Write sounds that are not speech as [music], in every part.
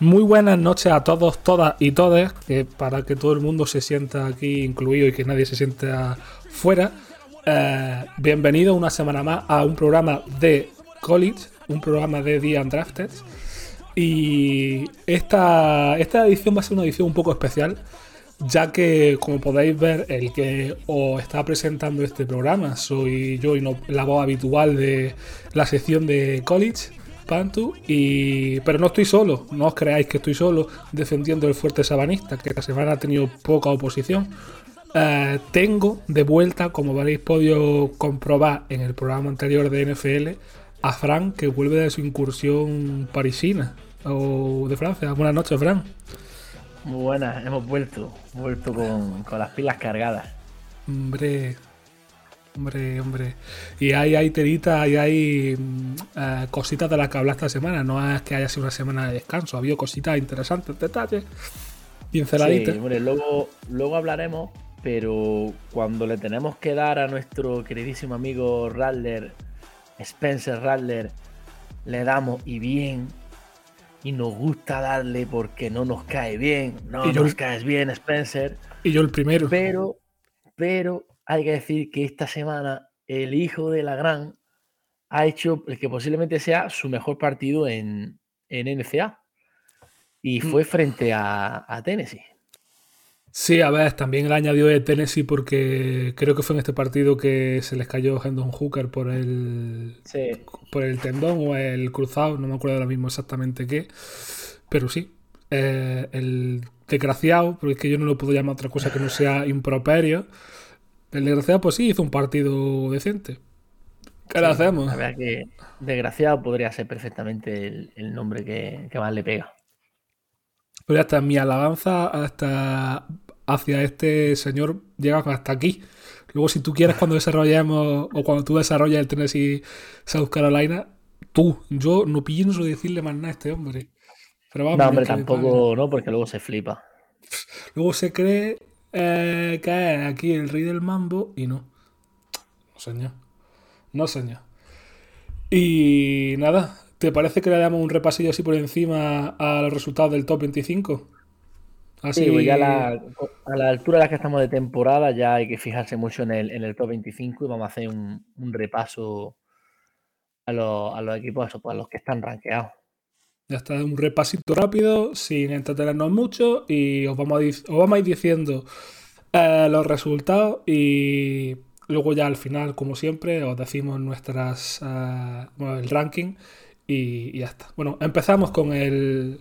Muy buenas noches a todos, todas y todes, que para que todo el mundo se sienta aquí incluido y que nadie se sienta fuera. Eh, bienvenido una semana más a un programa de College, un programa de The Undrafted. Y esta, esta edición va a ser una edición un poco especial, ya que, como podéis ver, el que os está presentando este programa soy yo y no la voz habitual de la sección de College, Pantu, y, pero no estoy solo, no os creáis que estoy solo defendiendo el fuerte sabanista, que esta semana ha tenido poca oposición. Eh, tengo de vuelta, como habréis podido comprobar en el programa anterior de NFL, a Fran, que vuelve de su incursión parisina o de Francia. Buenas noches, Fran. Muy buenas, hemos vuelto, vuelto con, con las pilas cargadas. Hombre, hombre, hombre. Y hay, hay telita y hay mm, eh, cositas de las que hablar esta semana. No es que haya sido una semana de descanso, ha habido cositas interesantes, detalles, pinceladitas. Sí, hombre, luego, luego hablaremos, pero cuando le tenemos que dar a nuestro queridísimo amigo Radler, Spencer Radler, le damos y bien. Y nos gusta darle porque no nos cae bien. No Y yo- nos caes bien, Spencer. Y yo el primero. Pero, pero hay que decir que esta semana el hijo de la gran ha hecho el que posiblemente sea su mejor partido en, en NCA. Y fue frente a, a Tennessee. Sí, a ver, también el añadió de Tennessee porque creo que fue en este partido que se les cayó Hendon Hooker por el, Sí. por el tendón o el cruzado, no me acuerdo ahora mismo exactamente qué, pero sí, eh, el desgraciado, porque es que yo no lo puedo llamar otra cosa que no sea improperio, el desgraciado pues sí hizo un partido decente. ¿Qué le hacemos? La verdad que desgraciado podría ser perfectamente el, el nombre que, que más le pega. Pero ya está, mi alabanza hasta hacia este señor llega hasta aquí. Luego, si tú quieres, cuando desarrollemos o cuando tú desarrolles el Tennessee South Carolina, tú, yo no pienso decirle más nada a este hombre. Pero vamos, No, hombre, tampoco, no, porque luego se flipa. Luego se cree eh, que aquí el rey del mambo y no. No, señor. No, señor. Y nada, ¿te parece que le damos un repasillo así por encima a los resultados del top 25? Así, Sí, ya a la altura de la que estamos de temporada ya hay que fijarse mucho en el, en el top 25 y vamos a hacer un, un repaso a los, a los equipos, a los que están rankeados. Ya está, un repasito rápido, sin entretenernos mucho, y os vamos a, os vamos a ir diciendo eh, los resultados y luego ya al final, como siempre, os decimos nuestras eh, bueno, el ranking y, ya está. Bueno, empezamos con el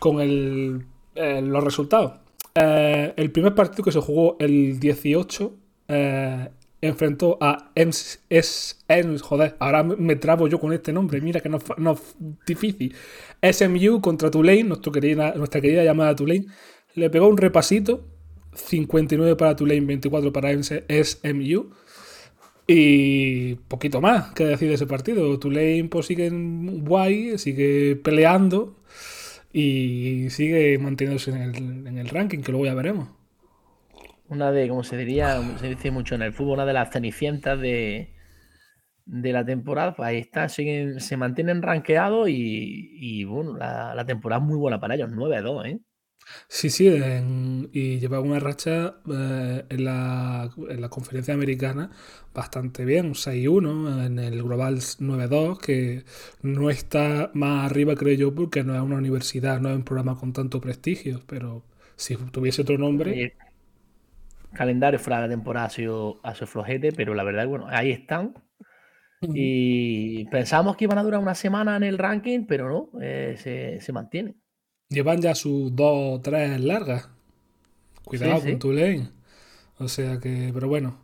con el, eh, los resultados. El primer partido que se jugó el 18 eh, enfrentó a Ems, es, joder, ahora me- trabo yo con este nombre, mira que no, no f- difícil. SMU contra Tulane, nuestro querida, nuestra querida llamada Tulane, le pegó un repasito, 59 para Tulane, 24 para SMU. Y poquito más que decir de ese partido. Tulane pues sigue guay, sigue peleando y sigue manteniéndose en el, en el ranking, que luego ya veremos. Una de, como se diría, se dice mucho en el fútbol, una de las cenicientas de, de la temporada. Pues ahí está, siguen, se mantienen rankeados y, y, bueno, la, la temporada es muy buena para ellos, 9-2, ¿eh? Sí, sí, en- y lleva una racha eh, en, la, en la conferencia americana bastante bien, 6-1, en el Global 9-2, que no está más arriba, creo yo, porque no es una universidad, no es un programa con tanto prestigio, pero si tuviese otro nombre, calendario fuera de la temporada ha sido, ha sido flojete, pero la verdad, bueno, ahí están. Y pensamos que iban a durar una semana en el ranking, pero no, eh, se, se mantienen. llevan ya sus dos o tres largas. Cuidado Sí, sí. con Tulane. O sea que, pero bueno.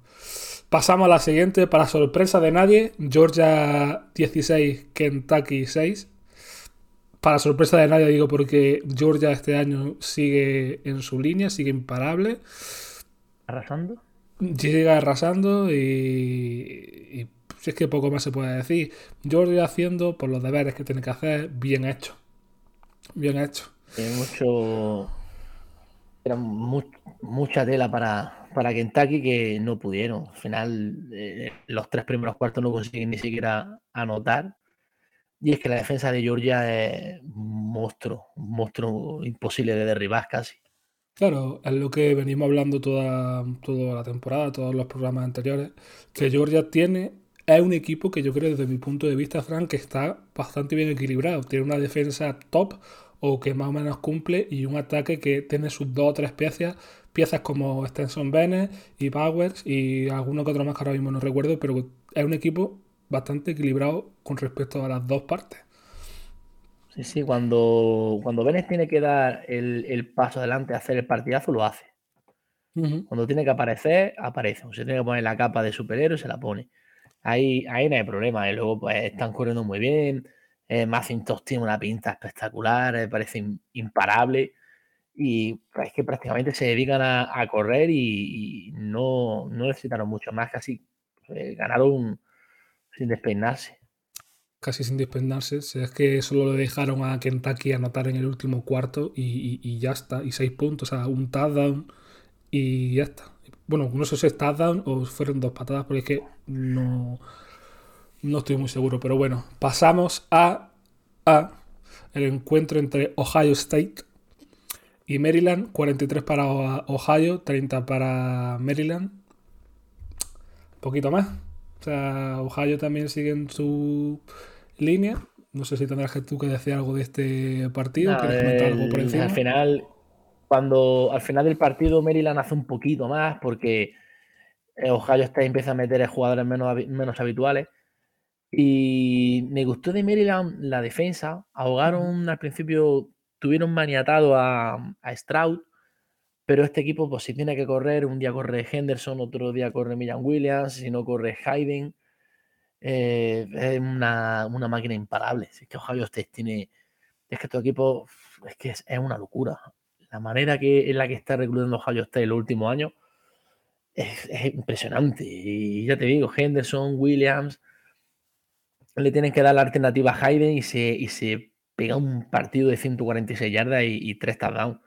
Pasamos a la siguiente. Para sorpresa de nadie, Georgia 16, Kentucky 6. Para sorpresa de nadie digo porque Georgia este año sigue en su línea, sigue imparable. Arrasando. Llega arrasando y, y si es que poco más se puede decir. Georgia haciendo por los deberes que tiene que hacer, bien hecho. Bien hecho. Tiene mucho. Era mu- mucha tela para, para Kentucky que no pudieron. Al final, eh, los tres primeros cuartos no consiguen ni siquiera anotar. Y es que la defensa de Georgia es un monstruo, un monstruo imposible de derribar casi. Claro, es lo que venimos hablando toda, toda la temporada, todos los programas anteriores, que Georgia tiene, es un equipo que yo creo desde mi punto de vista, Frank, que está bastante bien equilibrado. Tiene una defensa top o que más o menos cumple y un ataque que tiene sus dos o tres piezas, piezas como Stenson Bennett y Powers y alguno que otro más que ahora mismo no recuerdo, pero es un equipo bastante equilibrado con respecto a las dos partes. Sí, sí, cuando, cuando Vélez tiene que dar el, el paso adelante a hacer el partidazo, lo hace. Cuando tiene que aparecer, aparece. O se tiene que poner la capa de superhéroe, se la pone. Ahí, ahí no hay problema. Y luego, pues, están corriendo muy bien. Eh, Macintosh tiene una pinta espectacular, eh, parece im- imparable. Y pues, es que prácticamente se dedican a, a correr y, y no, no necesitaron mucho más. Casi eh, ganaron sin despeinarse. Casi sin despeinarse. Si es que solo le dejaron a Kentucky anotar en el último cuarto y ya está. Y seis puntos, o sea, un touchdown y ya está. Bueno, no sé si es touchdown o fueron dos patadas, porque es que no, no estoy muy seguro. Pero bueno, pasamos a, a el encuentro entre Ohio State y Maryland. 43 para Ohio, 30 para Maryland. Un poquito más. O sea, Ohio también sigue en su línea. No sé si tendrás que tú que decir algo de este partido. Nada, ¿Quieres comentar algo por el- encima? Al final, cuando al final del partido Maryland hace un poquito más porque eh, Ohio State empieza a meter a jugadores menos, menos habituales. Y me gustó de Maryland la defensa. Ahogaron al principio, tuvieron maniatado a, a Stroud, pero este equipo, pues si tiene que correr, un día corre Henderson, otro día corre Millan Williams, si no corre Hayden. Eh, es una, una máquina imparable. Es que Ohio State tiene. Es que tu equipo es que es, es una locura. La manera que, en la que está reclutando Ohio State en los últimos años es, es impresionante. Y ya te digo, Henderson, Williams, le tienen que dar la alternativa a Hayden y se, y se pega un partido de 146 yardas y, y 3 touchdowns.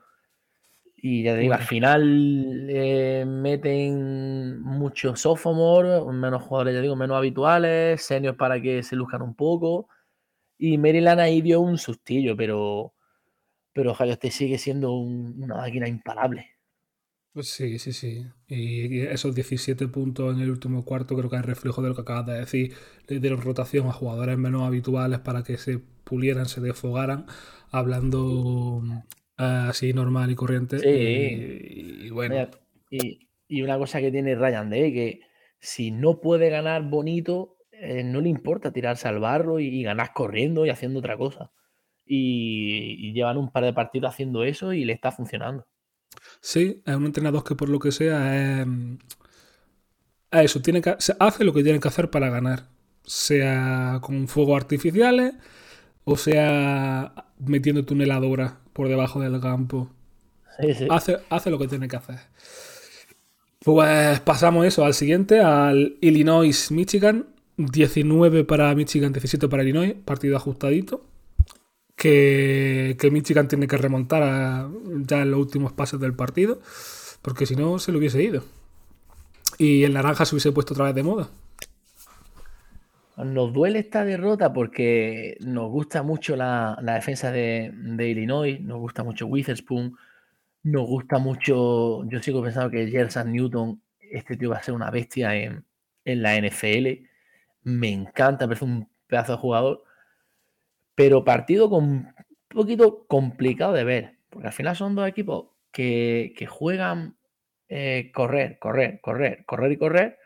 Y ya te digo, al final eh, meten muchos sophomore, menos jugadores, ya digo, menos habituales, seniors para que se luzcan un poco. Y Maryland ahí dio un sustillo, pero, pero Ohio State sigue siendo un- una máquina imparable. Pues sí, sí, sí. Y esos 17 puntos en el último cuarto creo que es reflejo de lo que acabas de decir. Le dieron rotación a jugadores menos habituales para que se pulieran, se desfogaran, hablando así normal y corriente. Sí. Y, y bueno, Mira, Y, y una cosa que tiene Ryan Day, que si no puede ganar bonito, eh, no le importa tirarse al barro y, y ganar corriendo y haciendo otra cosa. Y, llevan un par de partidos haciendo eso y le está funcionando. sí, es un entrenador que por lo que sea es, es eso, tiene que, se hace lo que tiene que hacer para ganar. Sea con fuegos artificiales o sea metiendo tuneladoras por debajo del campo. Sí, sí. hace, hace lo que tiene que hacer. Pues pasamos eso al siguiente, al Illinois-Michigan. 19 para Michigan, 17 para Illinois, partido ajustadito. Que, que Michigan tiene que remontar a- ya en los últimos pases del partido, porque si no se lo hubiese ido. Y el naranja se hubiese puesto otra vez de moda. Nos duele esta derrota porque nos gusta mucho la, defensa de, Illinois, nos gusta mucho Witherspoon, nos gusta mucho. Yo sigo pensando que Gerson Newton, este tío va a ser una bestia en, en la NFL. Me encanta, parece un pedazo de jugador. Pero partido con, un poquito complicado de ver, porque al final son dos equipos que, que juegan eh, correr, correr, correr, correr y correr,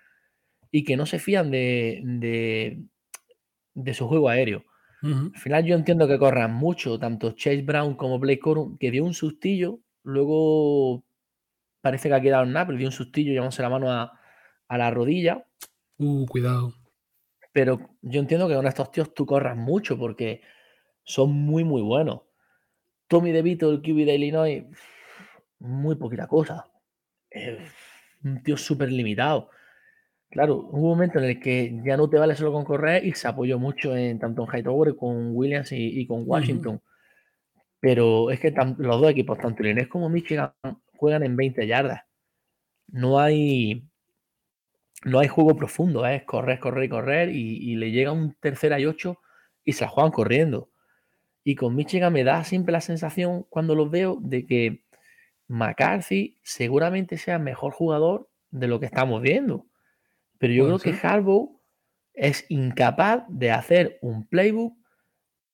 y que no se fían de, de, de su juego aéreo. Al final yo entiendo que corran mucho, tanto Chase Brown como Blake Corum, que dio un sustillo, luego parece que ha quedado en nada, pero dio un sustillo, llevándose la mano a, a la rodilla. Uh, cuidado. Pero yo entiendo que con estos tíos tú corras mucho porque son muy, muy buenos. Tommy DeVito, el QB de Illinois, muy poquita cosa. Es un tío súper limitado. Claro, hubo un momento en el que ya no te vale solo con correr y se apoyó mucho en tanto en Hightower con Williams y, y con Washington. Pero es que tan- los dos equipos, tanto Illinois como Michigan, juegan en 20 yardas. No hay, no hay juego profundo, ¿eh? es correr, correr y correr y, y le llega un tercera y ocho y se la juegan corriendo. Y con Michigan me da siempre la sensación cuando los veo de que McCarthy seguramente sea mejor jugador de lo que estamos viendo. Pero yo creo que. Harbaugh es incapaz de hacer un playbook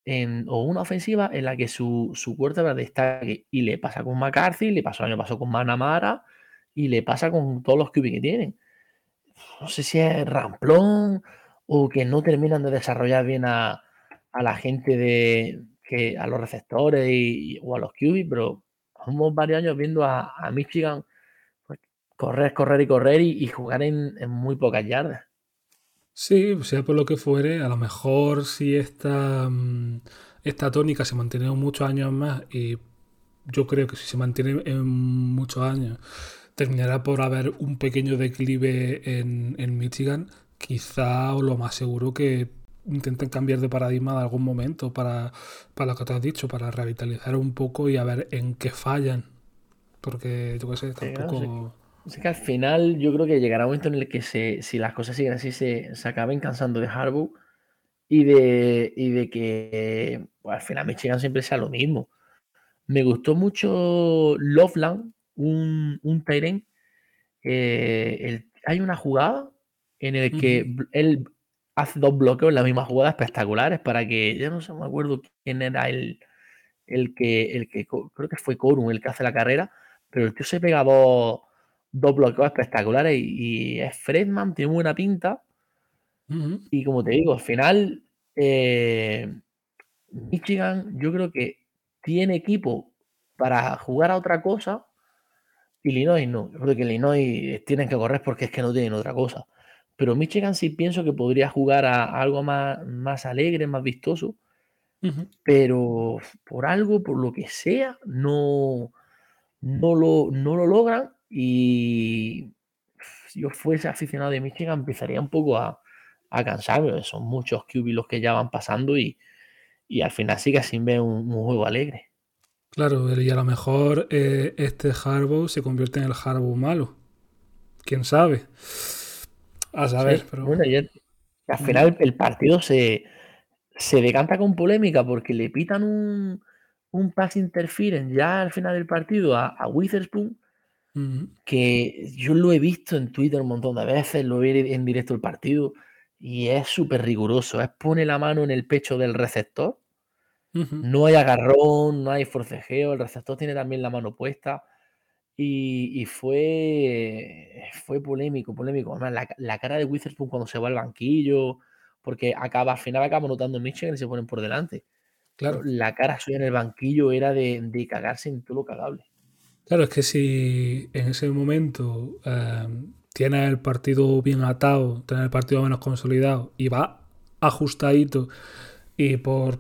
en- o una ofensiva en la que su, su quarterback destaque. Y le pasa con McCarthy, le pasó el año pasado con Manamara y le pasa con todos los QB que tienen. No sé si es ramplón o que no terminan de desarrollar bien a, a la gente de que a los receptores y, y- o a los QB, pero vamos varios años viendo a, a Michigan correr, correr y correr y, y jugar en, en muy pocas yardas. Sí, sea por lo que fuere, a lo mejor si esta, mm, esta tónica se mantiene muchos años más y yo creo que si se mantiene en muchos años terminará por haber un pequeño declive en, en Michigan, quizá o lo más seguro que intenten cambiar de paradigma en algún momento para, para lo que te has dicho, para revitalizar un poco y a ver en qué fallan. Porque yo qué sé, tampoco... Así que al final yo creo que llegará un momento en el que se, si las cosas siguen así se, se acaben cansando de Harbaugh y de, y de que pues, al final Michigan siempre sea lo mismo. Me gustó mucho Loveland, un, un Tyrant. eh, el- hay una jugada en el que él hace dos bloqueos en la misma jugada espectaculares para que, ya no sé, me acuerdo quién era el, el que, el que creo que fue Corum el que hace la carrera, pero el tío se pega dos, dos bloqueos espectaculares y, y es Fredman, tiene buena pinta. Y como te digo, al final, eh, Michigan, yo creo que tiene equipo para jugar a otra cosa. Illinois no. Yo creo que Illinois tienen que correr porque es que no tienen otra cosa. Pero Michigan sí pienso que podría jugar a, a algo más, más alegre, más vistoso. Pero por algo, por lo que sea, no, no, lo, no lo logran. Y si yo fuese aficionado de Michigan, empezaría un poco a, a cansarme. Son muchos QB los que ya van pasando y, y al final sí que sin ver un, un juego alegre. Claro, y a lo mejor eh, este Harbaugh se convierte en el Harbaugh malo. ¿Quién sabe? A saber, Sí, pero... bueno, y al final el partido se, se decanta con polémica porque le pitan un, un pass interference ya al final del partido a, a Witherspoon, Ujú. que yo lo he visto en Twitter un montón de veces, lo vi en directo el partido y es súper riguroso. Es pone la mano en el pecho del receptor, no hay agarrón, no hay forcejeo, el receptor tiene también la mano puesta. Y, y fue, fue polémico, polémico. Además, la, la cara de Witherspoon cuando se va al banquillo, porque acaba, al final acaba anotando Michigan y se ponen por delante. Claro. La cara suya en el banquillo era de, de cagarse en todo lo cagable. Claro, es que si en ese momento eh, tienes el partido bien atado, tienes el partido menos consolidado y va ajustadito y por...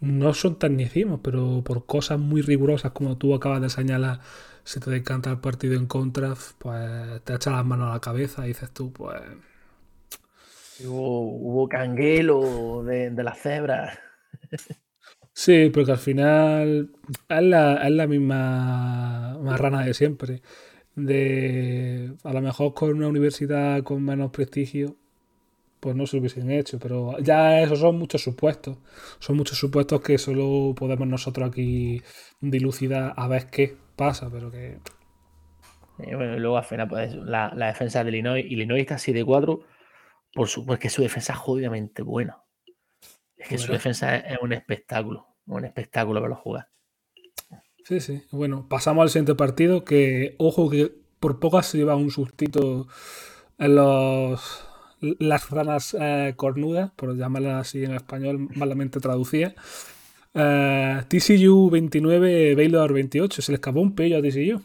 No son tecnicismos, pero por cosas muy rigurosas como tú acabas de señalar, se te decanta el partido en contra, pues te echas las manos a la cabeza y dices tú, pues... Hubo, hubo canguelo de, de las cebras. [laughs] Sí, porque al final es la, es la misma marrana de siempre. De a lo mejor con una universidad con menos prestigio, pues no se lo hubiesen hecho. Pero ya esos son muchos supuestos. Son muchos supuestos que solo podemos nosotros aquí dilucidar a ver qué pasa, pero que. Y bueno, y luego al final, pues la, la defensa de Illinois. Illinois está así de 4, por supuesto que su defensa es jodidamente buena. Es que su defensa es, es un espectáculo. Un espectáculo verlo jugar. Sí, sí. Bueno, pasamos al siguiente partido. Que, ojo, que por pocas se lleva un sustito en los, las ranas eh, cornudas, por llamarlas así en español, malamente traducida. Eh, TCU 29, Baylor 28. Se le escapó un pello a TCU.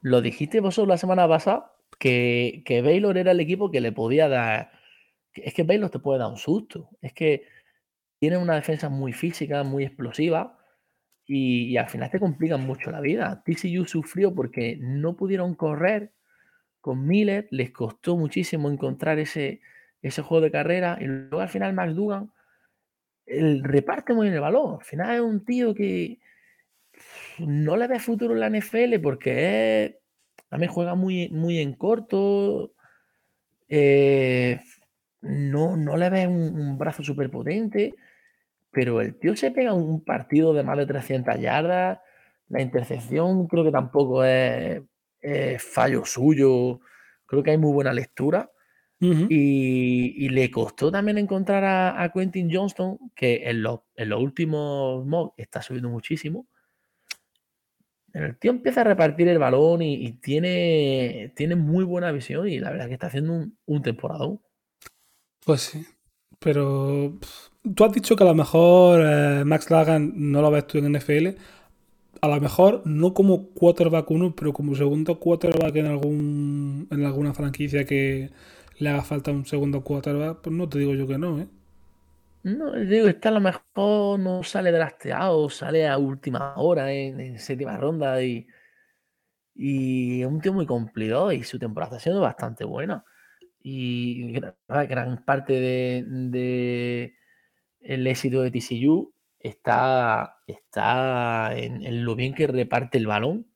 Lo dijiste vosotros la semana pasada, que, que Baylor era el equipo que le podía dar. Es que Baylor te puede dar un susto. Es que tiene una defensa muy física, muy explosiva. Y, al final te complican mucho la vida. TCU sufrió porque no pudieron correr con Miller, les costó muchísimo encontrar ese, ese juego de carrera. Y luego al final Max Dugan el reparte muy bien el balón. Al final es un tío que no le ve futuro en la NFL porque es, también juega muy, muy en corto. eh, no, no le ve un, un brazo súper potente. Pero el tío se pega un partido de más de 300 yardas. La intercepción creo que tampoco es, es fallo suyo. Creo que hay muy buena lectura. Y, y le costó también encontrar a, a Quentin Johnston, que en los, en los últimos mocks está subiendo muchísimo. El tío empieza a repartir el balón y, y tiene, tiene muy buena visión y la verdad que está haciendo un, un temporadón. Pues sí. Pero pff, tú has dicho que a lo mejor eh, Max Lagan no lo ves tú en NFL. A lo mejor no como quarterback uno, pero como segundo quarterback en algún en alguna franquicia que le haga falta un segundo quarterback, pues no te digo yo que no, ¿eh? No, digo, está a lo mejor no sale drafteado, sale a última hora en, en séptima ronda y, y es un tío muy cumplidor y su temporada está siendo bastante buena. Y gran, parte de el éxito de TCU está, está en, en lo bien que reparte el balón.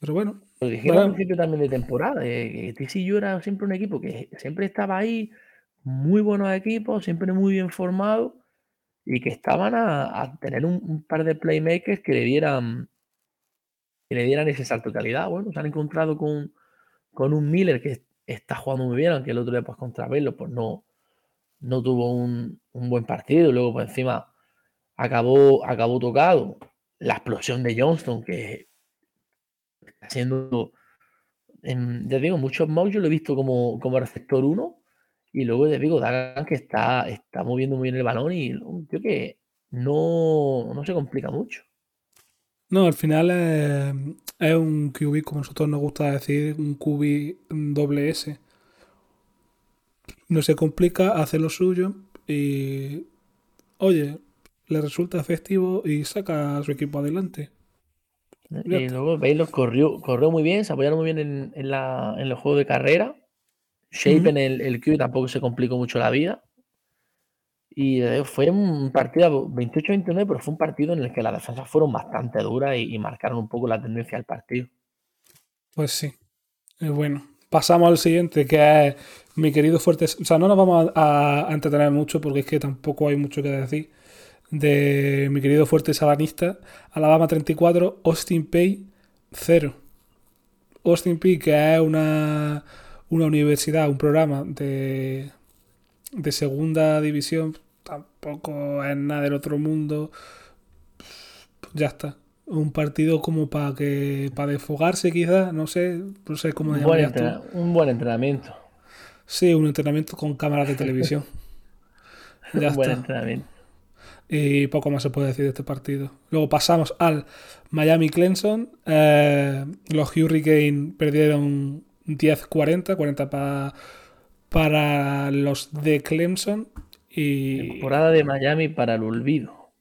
Pero bueno, Lo dijeron al principio también de temporada, eh, que TCU era siempre un equipo que siempre estaba ahí, muy buenos equipos, siempre muy bien formados y que estaban a, a tener un, un par de playmakers que le dieran que le dieran ese salto de calidad. Bueno, se han encontrado con, con un Miller que está jugando muy bien, aunque el otro día pues contra Velo pues no, no tuvo un, un buen partido, luego por encima acabó, acabó tocado. La explosión de Johnston, que está siendo, en, ya digo, muchos mocks yo lo he visto como, como receptor 1 y luego te digo, Dagan que está, está moviendo muy bien el balón y un tío que no, no se complica mucho. no, al final es, es un QB, como nosotros nos gusta decir, un QB doble S. No se complica, hace lo suyo y, oye, le resulta efectivo y saca a su equipo adelante. ¿eh? Y luego Baylor corrió, corrió muy bien, se apoyaron muy bien en, en la, en el juego de carrera. Shape en el, el QB tampoco se complicó mucho la vida. Y eh, fue un partido 28-29, pero fue un partido en el que las defensas fueron bastante duras y, y marcaron un poco la tendencia del partido. Pues sí. Eh, bueno, pasamos al siguiente, que es mi querido fuerte. O sea, no nos vamos a, a entretener mucho porque es que tampoco hay mucho que decir. De mi querido fuerte sabanista, Alabama 34, Austin Pay 0. Austin Pay, que es una, una universidad, un programa de, de segunda división, tampoco es nada del otro mundo. Ya está. Un partido como para que para desfogarse quizás, no sé, no sé cómo Un buen, tú. un buen entrenamiento. Sí, un entrenamiento con cámaras de televisión. [laughs] Ya un buen está. entrenamiento. Y poco más se puede decir de este partido. Luego pasamos al Miami Clemson. Eh, los Hurricane perdieron 10-40, 40 pa- para los de Clemson. Y Temporada de Miami para el olvido.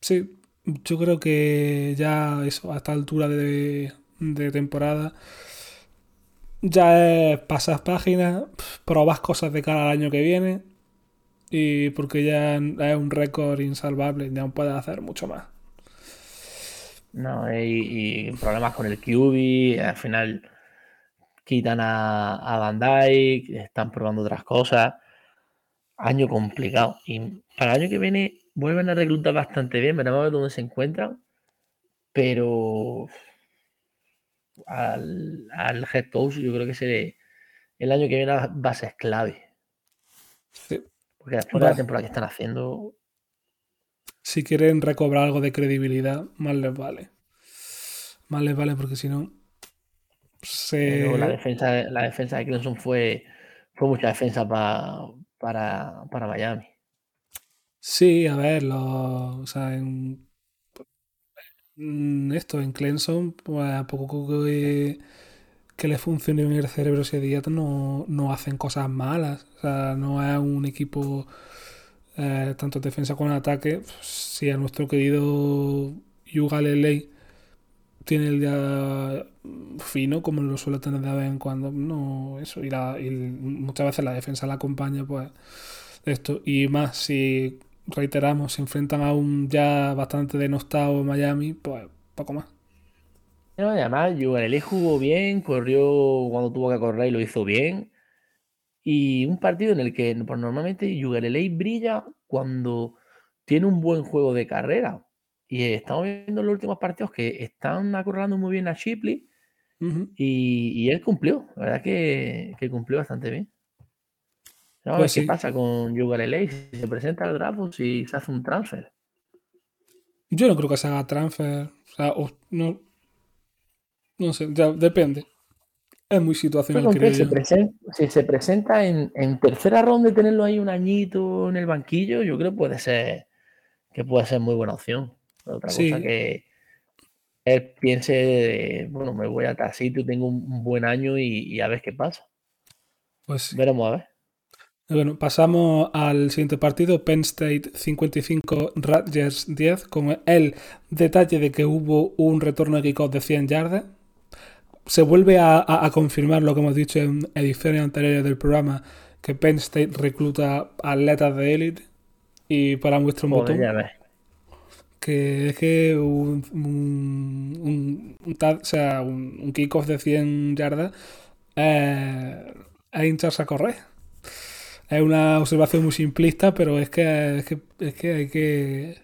sí, yo creo que ya eso, a esta altura de, de temporada, ya pasas páginas, probas cosas de cara al año que viene. Y porque ya es un récord insalvable, ya no puedes hacer mucho más. No, y, y problemas con el QB, al final quitan a, a Van Dyke, están probando otras cosas. Año complicado. Y para el año que viene vuelven a reclutar bastante bien, veremos a ver dónde se encuentran. Pero al, al head coach yo creo que se, el año que viene va a ser clave. Sí. Porque después de la temporada que están haciendo, Si quieren recobrar algo de credibilidad, más les vale. Más les vale porque si no. se... Pero la defensa, la defensa de Clemson fue, fue mucha defensa pa- para, para Miami. Sí, a ver, lo, o sea, en esto, en Clemson, pues a poco que, que le funcione bien el cerebro ese día, no, no hacen cosas malas. O sea, no es un equipo eh, tanto en defensa como ataque. Si a nuestro querido Yuga Lelei tiene el día fino, como lo suele tener de vez en cuando, no, eso, y, la- y muchas veces la defensa la acompaña, pues esto, y más si reiteramos, se enfrentan a un ya bastante denostado Miami, pues poco más. No, además, Yugarelli jugó bien, corrió cuando tuvo que correr y lo hizo bien. Y un partido en el que pues, normalmente Yugarelli brilla cuando tiene un buen juego de carrera. Y estamos viendo en los últimos partidos que están acorralando muy bien a Shipley y, y él cumplió. La verdad que, que cumplió bastante bien. Ver Pues qué sí. pasa con Yugarelli, si se presenta al draft o si se hace un transfer. Yo no creo que se haga transfer, o sea, o- no, no sé, ya depende. Es muy situacional, creo se yo. si se presenta en, en tercera ronda y tenerlo ahí un añito en el banquillo, yo creo que puede ser que puede ser muy buena opción. Otra Sí. cosa que él piense, bueno, me voy a tal sitio, tengo un, un buen año y, y a ver qué pasa. Pues sí. Veremos a ver. Bueno, pasamos al siguiente partido, Penn State 55, Rutgers 10, con el detalle de que hubo un retorno de kickoff de 100 yardas. Se vuelve a, a- a confirmar lo que hemos dicho en ediciones anteriores del programa, que Penn State recluta atletas de élite. Y para botón, ya ves. que es que un, un, un, un ta- o sea, un, un kickoff de 100 yardas eh, es hincharse a correr. Es una observación muy simplista, pero es que, es que, es que hay que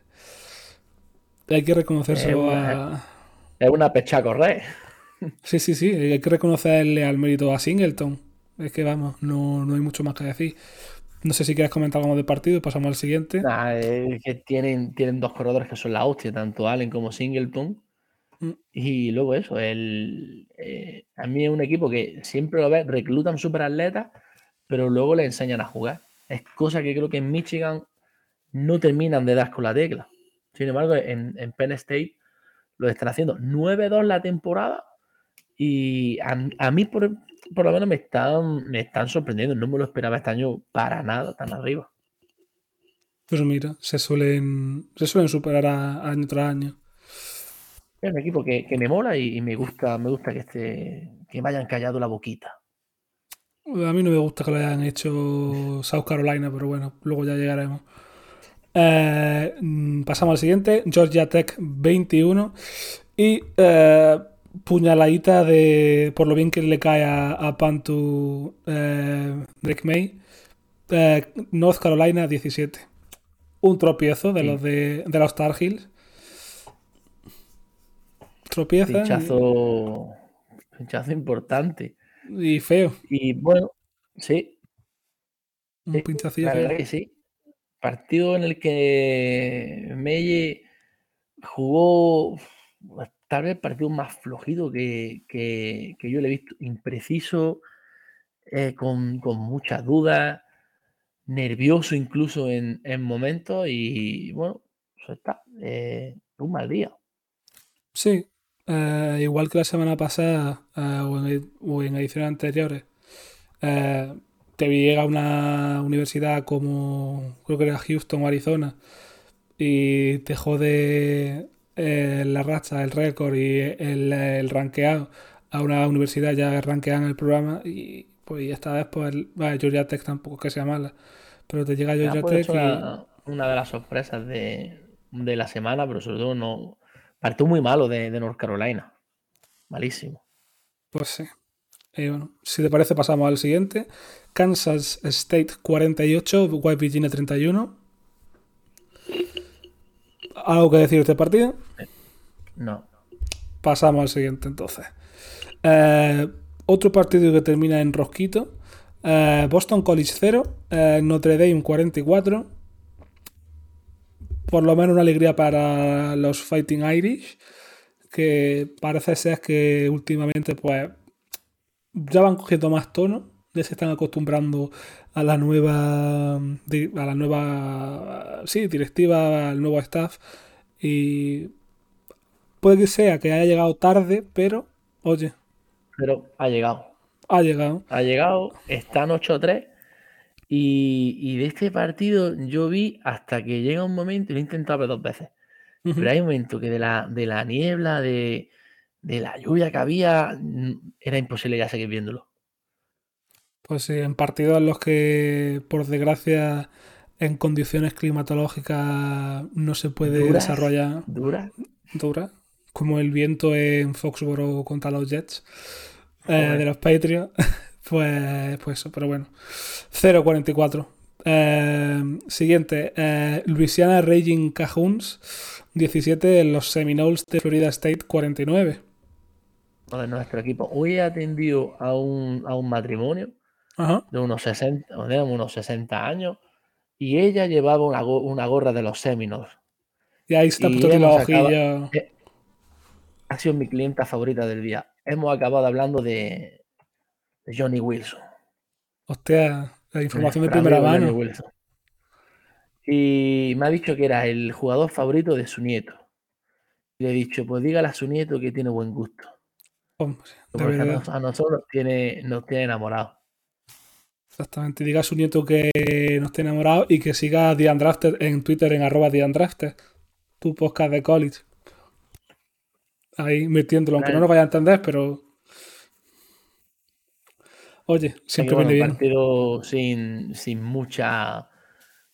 hay que reconocérselo Es una- a... Es una pecha correr. Sí, sí, sí, hay que reconocerle al mérito a Singleton. Es que vamos, no, no hay mucho más que decir. No sé si quieres comentar algo del partido, pasamos al siguiente. Nah, es que tienen, tienen dos corredores que son la hostia, tanto Allen como Singleton. Mm. Y luego eso, el, eh, a mí es un equipo que siempre lo ves, reclutan super atletas, pero luego le enseñan a jugar. Es cosa que creo que en Michigan no terminan de dar con la tecla. Sin embargo, en, en Penn State lo están haciendo 9-2 la temporada y a, a mí por, por lo menos me están, me están sorprendiendo. No me lo esperaba este año para nada tan arriba. Pues mira, se suelen, se suelen superar a, año tras año. Es un equipo que, que me mola y, y me gusta, me gusta que esté, que me hayan callado la boquita. A mí no me gusta que lo hayan hecho South Carolina, pero bueno, luego ya llegaremos. Eh, mm, pasamos al siguiente, Georgia Tech 21 y eh, puñaladita de por lo bien que le cae a, a Pantu eh, Drake May. Eh, North Carolina 17. Un tropiezo de Sí. los de, de los Tar Heels. Tropieza Pinchazo, pinchazo importante. Y feo. Y bueno, sí, Un pinchacillo la feo. verdad que sí. Partido en el que Melle jugó tal vez el partido más flojito que, que- que yo le he visto. Impreciso, eh, con, con muchas dudas, nervioso incluso en, en momentos y bueno, eso está. eh, un mal día. Sí, eh, igual que la semana pasada eh, o, en, o en ediciones anteriores, eh, te llega a una universidad como creo que era Houston o Arizona y te jode eh, la racha, el récord y el, el rankeado a una universidad ya rankeada en el programa y pues y esta vez pues el- vale, Georgia Tech tampoco es que sea mala, pero te llega Georgia Tech y una, una de las sorpresas de, de la semana, pero sobre todo no. Partido muy malo de, de North Carolina. Malísimo. Pues sí. Bueno, si te parece, pasamos al siguiente. Kansas State 48, West Virginia 31. ¿Algo que decir de este partido? No. Pasamos al siguiente entonces. Eh, otro partido que termina en Rosquito. Eh, Boston College 0, eh, Notre Dame 44. Por lo menos una alegría para los Fighting Irish, que parece ser que últimamente pues ya van cogiendo más tono, ya se están acostumbrando a la nueva, a la nueva, sí, directiva, al nuevo staff y puede que sea que haya llegado tarde, pero oye, Pero ha llegado. ha llegado. Ha llegado, están 8-3. Y, y de este partido yo vi hasta que llega un momento, y lo he intentado ver dos veces, pero hay un momento que de la, de la niebla, de, de la lluvia que había, era imposible ya seguir viéndolo. Pues sí, en partidos en los que, por desgracia, en condiciones climatológicas no se puede desarrollar Dura. dura, como el viento en Foxborough contra los Jets eh, de los Patriots, [laughs] pues, pues eso, pero bueno. 0-44. Eh, siguiente, eh, Louisiana Raging Cajuns 17, los Seminoles de Florida State 49. Joder, nuestro equipo. Hoy he atendido a un, a un matrimonio Ajá. de unos 60, o de unos 60 años y ella llevaba una, go- una gorra de los Seminoles. Y ahí está hemos los acaba- ojillos. Ha sido mi clienta favorita del día. Hemos acabado hablando de, de Johnny Wilson. Hostia, la información de primera mano. Wilson. Y me ha dicho que era el jugador favorito de su nieto. Y le he dicho, pues dígale a su nieto que tiene buen gusto. Hombre, de Porque a, nos- nosotros tiene, nos tiene enamorados. Exactamente. Diga a su nieto que no esté enamorado y que siga a The Undrafted en Twitter en arroba The Undrafted. Tu podcast de college. Ahí metiéndolo, aunque no lo vaya a entender, pero. Oye, siempre viene un bien. partido sin, sin mucha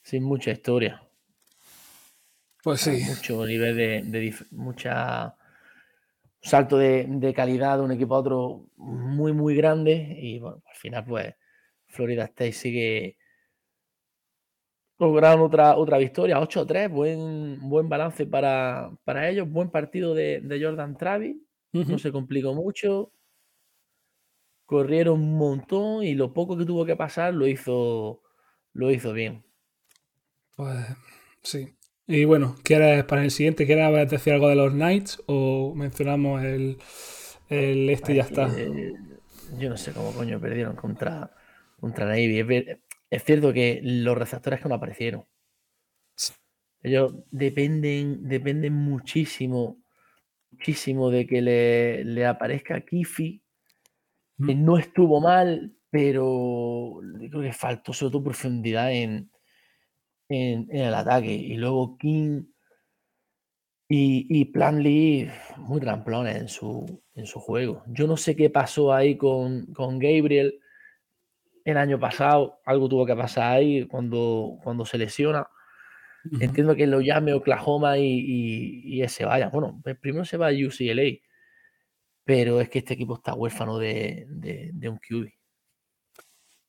sin mucha historia. Pues sí. Mucho nivel de, de mucha salto de, de calidad de un equipo a otro muy, muy grande. Y bueno, al final, pues, Florida State sigue logrando otra, otra victoria, 8-3, buen, buen balance para, para ellos, buen partido de, de Jordan Travis, no se complicó mucho, corrieron un montón y lo poco que tuvo que pasar lo hizo, lo hizo bien. Pues sí. Y bueno, ¿quieres para el siguiente, quieres decir algo de los Knights o mencionamos el, el este y ya está? Eh, yo no sé cómo coño perdieron contra, contra Navy. Es, cierto que los receptores que no aparecieron. Ellos dependen, dependen muchísimo, muchísimo de que le, le aparezca Kifi. Mm. no estuvo mal, pero creo que faltó sobre todo profundidad en, en, en el ataque. Y luego King y, y Planley muy tramplones en su, en su juego. Yo no sé qué pasó ahí con, con Gabriel el año pasado. Algo tuvo que pasar ahí cuando, cuando se lesiona. Entiendo que lo llame Oklahoma y, y, y ese vaya. Bueno, pues primero se va a UCLA. Pero es que este equipo está huérfano de, de, de un QB.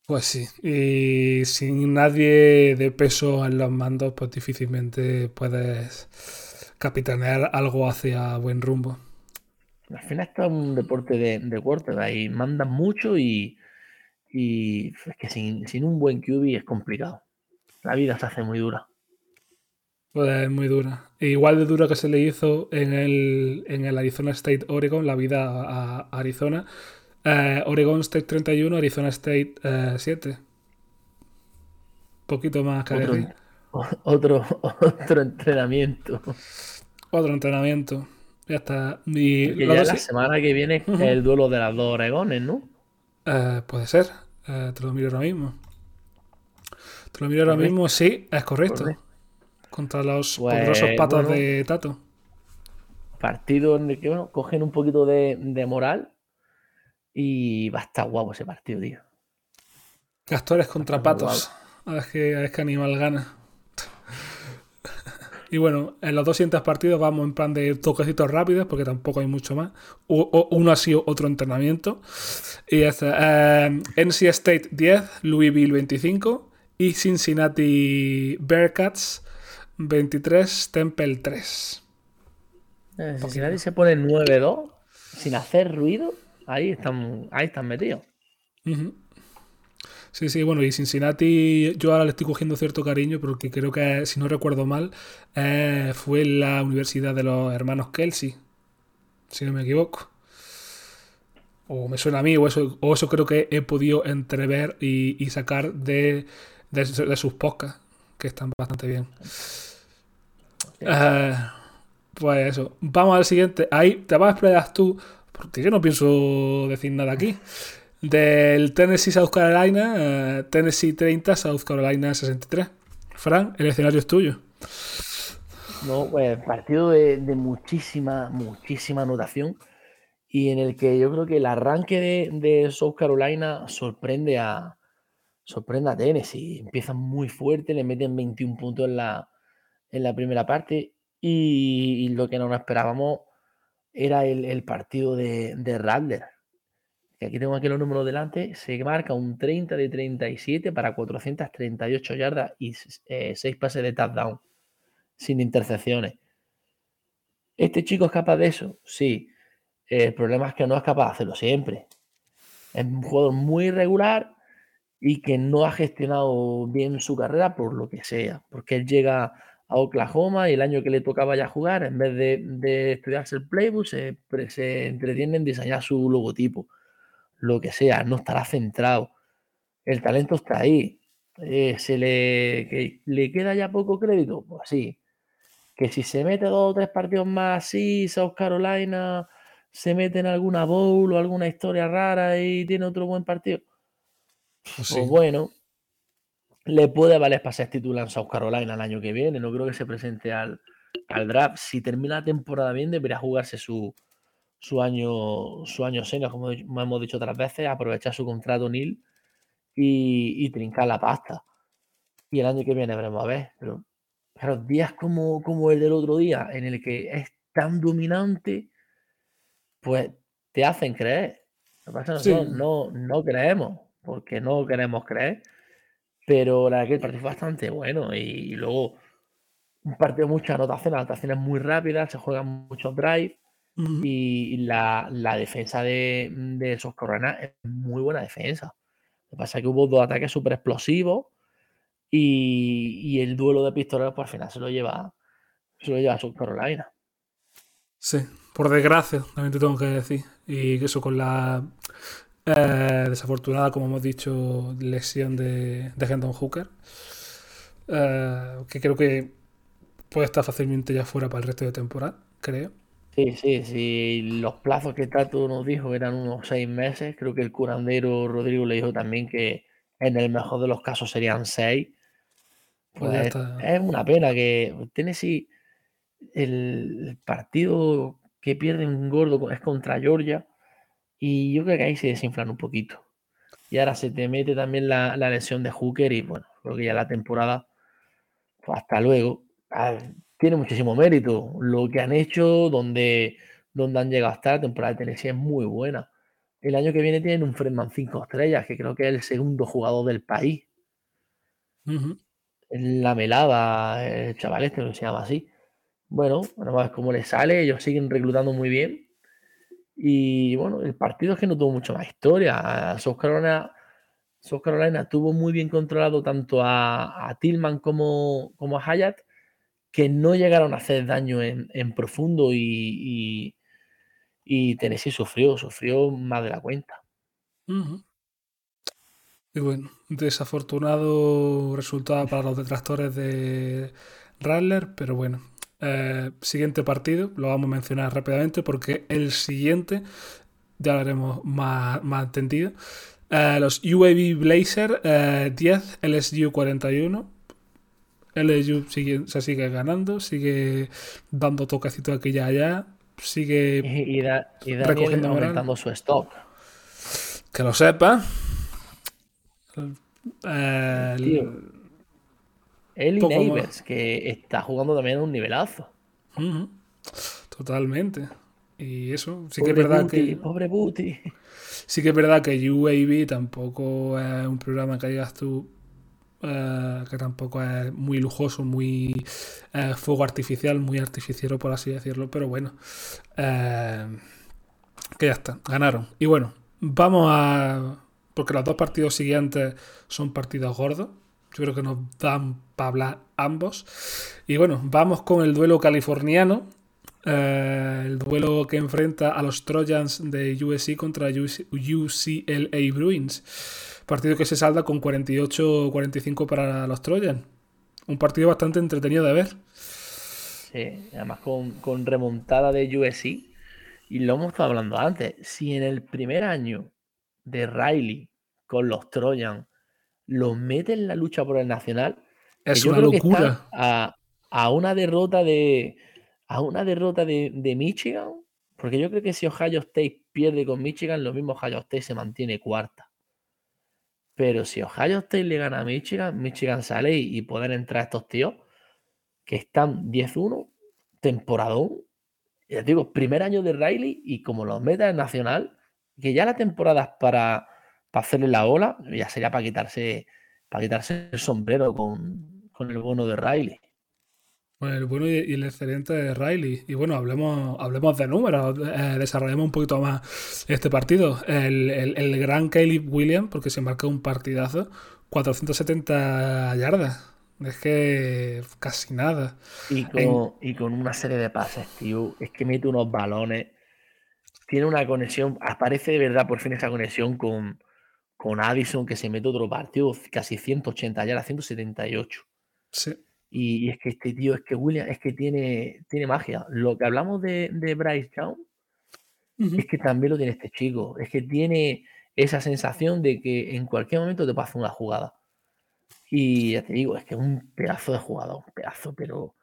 Pues sí, y sin nadie de peso en los mandos, pues difícilmente puedes capitanear algo hacia buen rumbo. Al final está un deporte de, de quarterback y mandan mucho y, y es que sin, sin un buen QB es complicado. La vida se hace muy dura. Pues muy dura. Igual de dura que se le hizo en el, en el Arizona State Oregon, la vida a, a Arizona. Eh, Oregon State 31, Arizona State eh, 7. Poquito más que Otro, [laughs] otro, otro entrenamiento. Otro entrenamiento. Ya está. Y ya dos la semana que viene es Ujú. el duelo de las dos Oregones, ¿no? Eh, puede ser. Eh, te lo miro ahora mismo. Te lo miro ahora mismo, sí, es correcto. Correcto. Contra los Pues, poderosos bueno. de Tato. Partido en el que bueno, cogen un poquito de, de moral y va a estar guapo ese partido, tío. Castores contra patos. A ver qué, a ver qué animal gana. [laughs] Y bueno, en los dos siguientes partidos vamos en plan de toquecitos rápidos, porque tampoco hay mucho más. O- uno ha sido otro entrenamiento. Y está. Eh, NC State 10, Louisville 25 y Cincinnati Bearcats 23, Temple 3. Eh, Si nadie se pone 9-2 sin hacer ruido, ahí están, ahí están metidos. Sí, sí, bueno, y Cincinnati yo ahora le estoy cogiendo cierto cariño porque creo que, si no recuerdo mal, eh, fue la universidad de los hermanos Kelsey, si no me equivoco. o me suena a mí, o eso, o eso creo que he podido entrever y, y sacar de, de, de sus podcasts, que están bastante bien. Eh, pues eso, vamos al siguiente. Ahí te vas a explayar tú, porque yo no pienso decir nada aquí. Del Tennessee South Carolina, eh, Tennessee 30, South Carolina 63. Fran, el escenario es tuyo. No, pues partido de, de muchísima, muchísima anotación y en el que yo creo que el arranque de, de South Carolina sorprende a, sorprende a Tennessee. Empiezan muy fuerte, le meten 21 puntos en la, en la primera parte y, lo que no nos esperábamos era el, partido de, de Rattler. Que aquí tengo aquí los números delante. Se marca un 30 de 37 para 438 yardas y 6 pases de touchdown sin intercepciones. ¿Este chico es capaz de eso? Sí. El problema es que no es capaz de hacerlo siempre. Es un jugador muy irregular y que no ha gestionado bien su carrera por lo que sea. Porque él llega a Oklahoma y el año que le tocaba ya jugar, en vez de, de estudiarse el playbook, se, se, entretiene en diseñar su logotipo. Lo que sea, no estará centrado. El talento está ahí. Eh, ¿Se le, que, le queda ya poco crédito? Pues sí. Que si se mete dos o tres partidos más así, South Carolina se mete en alguna bowl o alguna historia rara y tiene otro buen partido. Pues, sí. pues bueno, le puede valer para ser titular en South Carolina el año que viene. No creo que se presente al, al draft. Si termina la temporada bien, debería jugarse su, su año su año senior, como hemos dicho otras veces, aprovechar su contrato nil y, y, trincar la pasta. Y el año que viene veremos a ver. Pero claro, días como, como el del otro día, en el que es tan dominante, pues te hacen creer. Lo que pasa es que nosotros no, no creemos, porque no queremos creer pero la verdad que el partido fue bastante bueno y luego un partido de muchas anotaciones, anotaciones muy rápidas, se juegan muchos drives uh -huh. y la, la, defensa de, de esos es muy buena defensa. Lo que pasa es que hubo dos ataques súper explosivos y, y, el duelo de pistoleros pues, al final se lo lleva se lo lleva a South Carolina. Sí, por desgracia, también te tengo que decir. Y que eso con la eh, desafortunada, como hemos dicho, lesión de, de Hendon Hooker. Eh, que creo que puede estar fácilmente ya fuera para el resto de temporada, creo. Sí, sí, sí. Los plazos que Tato nos dijo eran unos seis meses. Creo que el curandero Rodrigo le dijo también que en el mejor de los casos serían seis. Pues, pues es una pena que Tennessee, el partido que pierden gordo es contra Georgia y yo creo que ahí se desinflan un poquito. Y ahora se te mete también la, la lesión de Hooker y bueno, creo que ya la temporada, pues hasta luego. Ah, tiene muchísimo mérito lo que han hecho, donde, donde han llegado hasta la temporada de Tennessee es muy buena. El año que viene tienen un Fredman 5 estrellas, que creo que es el segundo jugador del país. Uh -huh. La melada, el chaval este, no se llama así. Bueno, vamos a ver cómo le sale. Ellos siguen reclutando muy bien. Y bueno, el partido es que no tuvo mucha más historia. South Carolina, South Carolina tuvo muy bien controlado tanto a, a Tillman como, como, a Hyatt, que no llegaron a hacer daño en, en profundo y, y, y, Tennessee sufrió, sufrió más de la cuenta. Y bueno, desafortunado resultado para los detractores de Rattler, pero bueno, eh, siguiente partido, lo vamos a mencionar rápidamente porque el siguiente ya lo haremos más, más entendido. Eh, los UAB Blazer eh, 10, LSU 41. LSU sigue, se sigue ganando, sigue dando toquecitos aquí y allá, sigue y, y, da, y recogiendo aumentando su stock. Que lo sepa. Eh, el, y Neighbors, que está jugando también a un nivelazo. Uh -huh. Totalmente. Y eso, sí pobre que es verdad que. Pobre Booty. Sí que es verdad que UAB tampoco es un programa que digas tú. Uh, que tampoco es muy lujoso, muy uh, fuego artificial, muy artificiero, por así decirlo. Pero bueno, uh, que ya está, ganaron. Y bueno, vamos a. Porque los dos partidos siguientes son partidos gordos. Yo creo que nos dan para hablar ambos. Y bueno, vamos con el duelo californiano. eh, el duelo que enfrenta a los Trojans de USC contra UC UCLA Bruins. Partido que se salda con 48-45 para los Trojans. Un partido bastante entretenido de ver. Sí, además con, con remontada de USC. Y lo hemos estado hablando antes. Si en el primer año de Riley con los Trojans los mete en la lucha por el nacional, Es una locura. a, a una derrota de a una derrota de, de Michigan, porque yo creo que si Ohio State pierde con Michigan, lo mismo Ohio State se mantiene cuarta. Pero si Ohio State le gana a Michigan, Michigan sale y, y pueden entrar estos tíos que están 10-1, temporadón. Ya digo, primer año de Riley y como los metas en nacional, que ya la temporada es para, para hacerle la ola, ya sería para quitarse, para quitarse el sombrero con, con el bono de Riley. Pues el bueno y y el excelente de Riley. Y bueno, hablemos, hablemos de números, eh, desarrollemos un poquito más este partido. El, el- el gran Caleb Williams, porque se marcó un partidazo, 470 yardas. Es que casi nada. Y con, y con una serie de pases, tío. Es que mete unos balones. Tiene una conexión. Aparece de verdad por fin esa conexión con, con Addison, que se mete otro partido, casi 180 yardas, 178. Sí. Y, y es que este tío, es que William, es que tiene, tiene magia. Lo que hablamos de, de Bryce Young, es que también lo tiene este chico. Es que tiene esa sensación de que en cualquier momento te pasa una jugada. Y ya te digo, es que es un pedazo de jugador, un pedazo, pero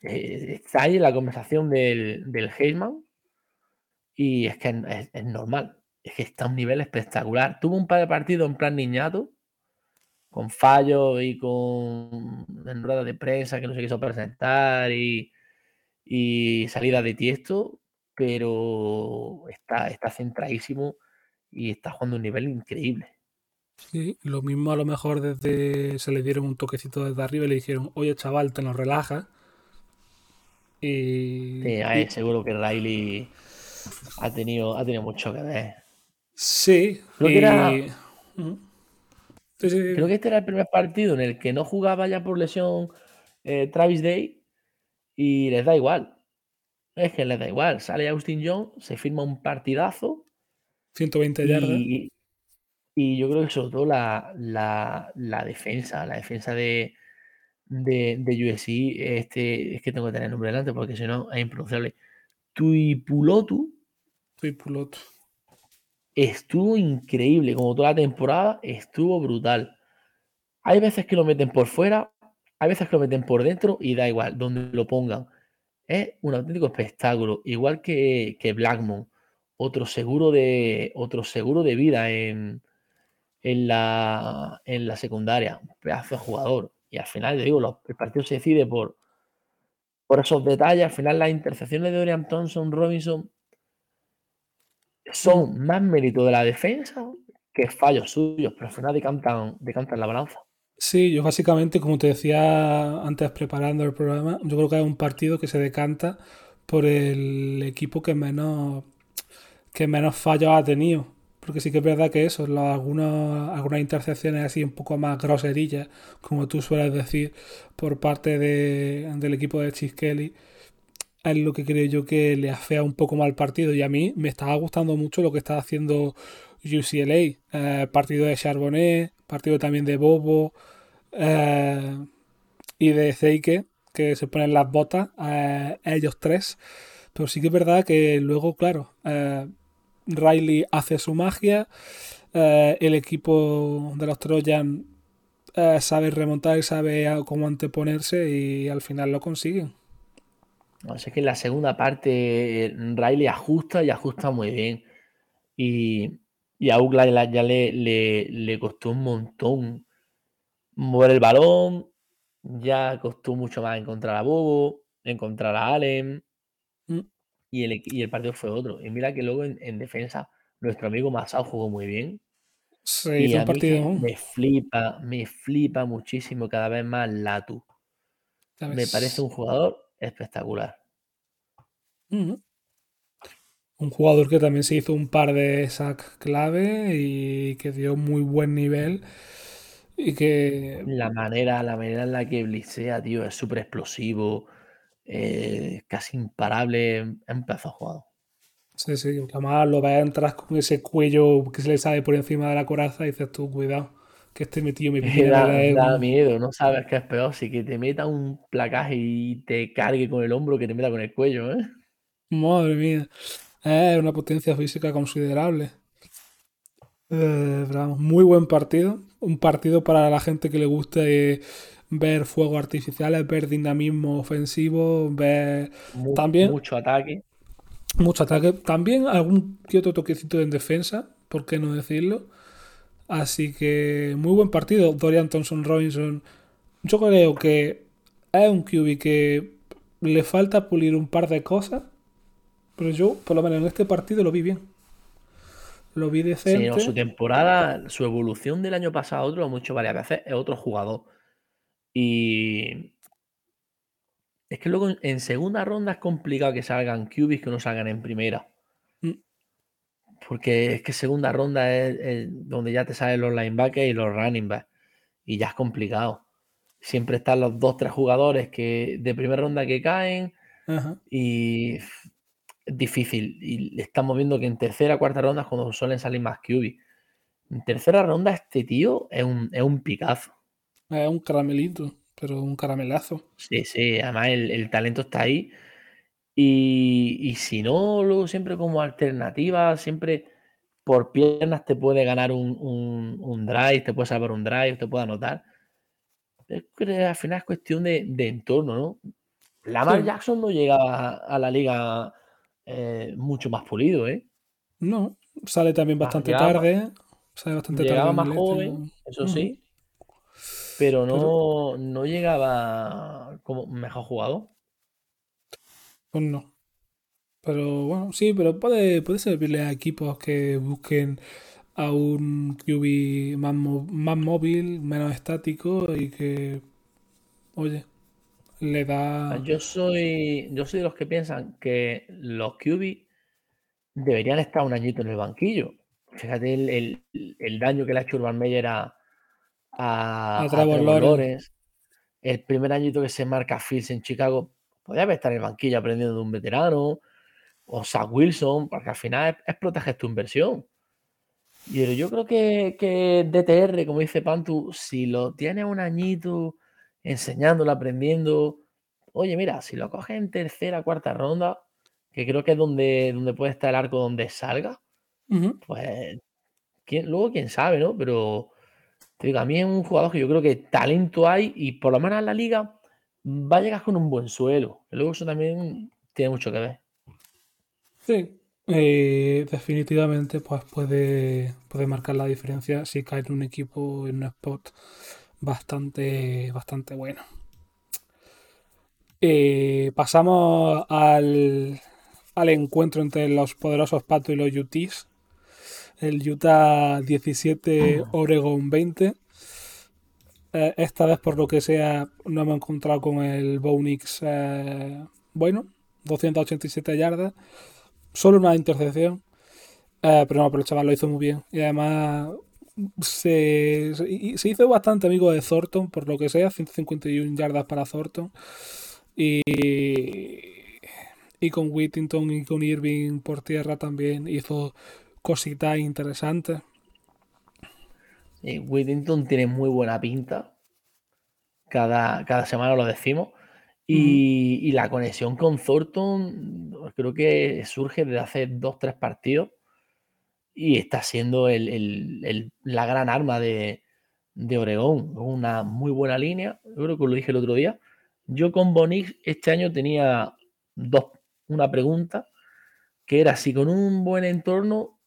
eh, está ahí en la conversación del, del Heisman y es que es normal. Es que está a un nivel espectacular. Tuvo un par de partidos en plan niñato, con fallos y con en de prensa que no se quiso presentar y, y salida de tiesto, pero está, está centradísimo y está jugando a un nivel increíble. Sí, lo mismo a lo mejor desde se le dieron un toquecito desde arriba y le dijeron, oye chaval, te nos relajas. Y, Sí, ahí y- seguro que Riley ha tenido, ha tenido mucho que ver. Sí, Creo que y- era- Ujú. Sí, sí, sí. Creo que este era el primer partido en el que no jugaba ya por lesión eh, Travis Day y les da igual. Es que les da igual. Sale Austin Jones, se firma un partidazo 120 yardas. y, y yo creo que sobre todo la, la- la defensa, la defensa de, de, de USC, este, es que tengo que tener el nombre delante porque si no es impronunciable. Tuipulotu piloto. Estuvo increíble, como toda la temporada, estuvo brutal. Hay veces que lo meten por fuera, hay veces que lo meten por dentro y da igual, donde lo pongan. Es un auténtico espectáculo, igual que, que Blackmon, otro seguro de, otro seguro de vida en, en, la, en la secundaria, un pedazo de jugador. Y al final, te digo, el partido se decide por, por esos detalles. Al final, las intercepciones de Dorian Thompson, Robinson, son más mérito de la defensa que fallos suyos, pero al final decantan, decantan la balanza. Sí, yo básicamente, como te decía antes preparando el programa, yo creo que es un partido que se decanta por el equipo que menos, que menos fallos ha tenido. Porque sí que es verdad que eso, algunos- algunas intercepciones así un poco más groserillas, como tú sueles decir, por parte de- del equipo de Chis Kelly, es lo que creo yo que le afea un poco más al partido. Y a mí me estaba gustando mucho lo que está haciendo UCLA. Eh, partido de Charbonnet, partido también de Bobo eh, y de Zeike, que se ponen las botas, eh, ellos tres. Pero sí que es verdad que luego, claro, Riley hace su magia, el equipo de los Trojan sabe remontar y sabe a- cómo anteponerse y al final lo consiguen. No sé que en la segunda parte Riley ajusta y ajusta muy bien. Y, y a Ugla ya, le, le, le costó un montón mover el balón. Ya costó mucho más encontrar a Bobo, encontrar a Allen. Mm. Y el, y el partido fue otro. Y mira que luego en, en defensa nuestro amigo Masao jugó muy bien. Se Y hizo a mí partido. me flipa, me flipa muchísimo cada vez más Latu. Me parece un jugador espectacular. Un jugador que también se hizo un par de sacks clave y que dio muy buen nivel. Y que La manera, la manera en la que blitzea, tío, es súper explosivo. eh, casi imparable en pedazo jugado. Sí, sí, además lo ves entrar con ese cuello que se le sale por encima de la coraza y dices tú, cuidado, que este metido me [laughs] pide Da, da miedo, no sabes qué es peor, si que te meta un placaje y te cargue con el hombro que te meta con el cuello, ¿eh? Madre mía. Es una potencia física considerable. Eh, muy buen partido. Un partido para la gente que le guste ver fuegos artificiales, ver dinamismo ofensivo, ver También- Mucho ataque. mucho ataque. También algún que otro toquecito en defensa, ¿por qué no decirlo? Así que muy buen partido. Dorian Thompson Robinson. Yo creo que es un QB que le falta pulir un par de cosas. Pero yo, por lo menos en este partido, lo vi bien. Lo vi Sí, decente. no, su temporada, su evolución del año pasado a otro, dicho varias veces, es otro jugador. Y es que luego en- en segunda ronda es complicado que salgan QBs que no salgan en primera. Porque es que segunda ronda es, es donde ya te salen los linebackers y los running backs. Y ya es complicado. Siempre están los dos, tres jugadores que de primera ronda que caen Ajá. y es difícil. Y estamos viendo que en tercera, cuarta ronda es cuando suelen salir más QB. En tercera ronda este tío es un, es un picazo. Es un caramelito, pero un caramelazo. Sí, sí, además el, el talento está ahí. Y, y si no, luego siempre como alternativa, siempre por piernas te puede ganar un, un- un drive, te puede salvar un drive, te puede anotar. Es que al final es cuestión de, de entorno, ¿no? Lamar Sí. Jackson no llegaba a la liga eh, mucho más pulido, ¿eh? No, sale también bastante tarde. Sale bastante Llegaba tarde. más joven, eso sí, pero no, Pero- no llegaba como mejor jugador. Pues no. Pero bueno, sí, pero puede, puede servirle a equipos que busquen a un QB más, más móvil, menos estático y que, oye, le da... Yo soy, yo soy de los que piensan que los QB deberían estar un añito en el banquillo. Fíjate el, el- el daño que le ha hecho Urban Meyer a, a, A a Trevor Trevor Lawrence. Lawrence. El primer añito que se marca Fields en Chicago, podría haber estado en el banquillo aprendiendo de un veterano. O Zach Wilson, porque al final es, es proteger tu inversión. Y yo creo que, que DTR, como dice Pantu, si lo tienes un añito enseñándolo, aprendiendo, oye, mira, si lo coges en tercera, cuarta ronda, que creo que es donde, donde puede estar el arco donde salga, pues quién, luego quién sabe, ¿no? Pero te digo, a mí es un jugador que yo creo que talento hay y por lo menos en la liga va a llegar con un buen suelo. Luego eso también tiene mucho que ver. Sí, eh, definitivamente pues puede, puede marcar la diferencia si cae en un equipo en un spot bastante, bastante bueno. Eh, pasamos al, al encuentro entre los poderosos Patos y los UTs. El Utah 17, Oregon 20. Eh, esta vez, por lo que sea, no hemos encontrado con el Bonix eh, bueno, 287 yardas solo una intercepción. Eh, pero no, pero el chaval lo hizo muy bien. Y además se, se- se hizo bastante amigo de Thornton, por lo que sea, 151 yardas para Thornton. Y, y con Whittington y con Irving por tierra también hizo cositas interesantes. Y Whittington tiene muy buena pinta. Cada, cada semana lo decimos. Y, y la conexión con Thornton creo que surge desde hace dos, tres partidos. Y está siendo el- el- el- la gran arma de, de Oregón. Una muy buena línea. Yo creo que lo dije el otro día. Yo con Bonix este año tenía dos, una pregunta, que era si con un buen entorno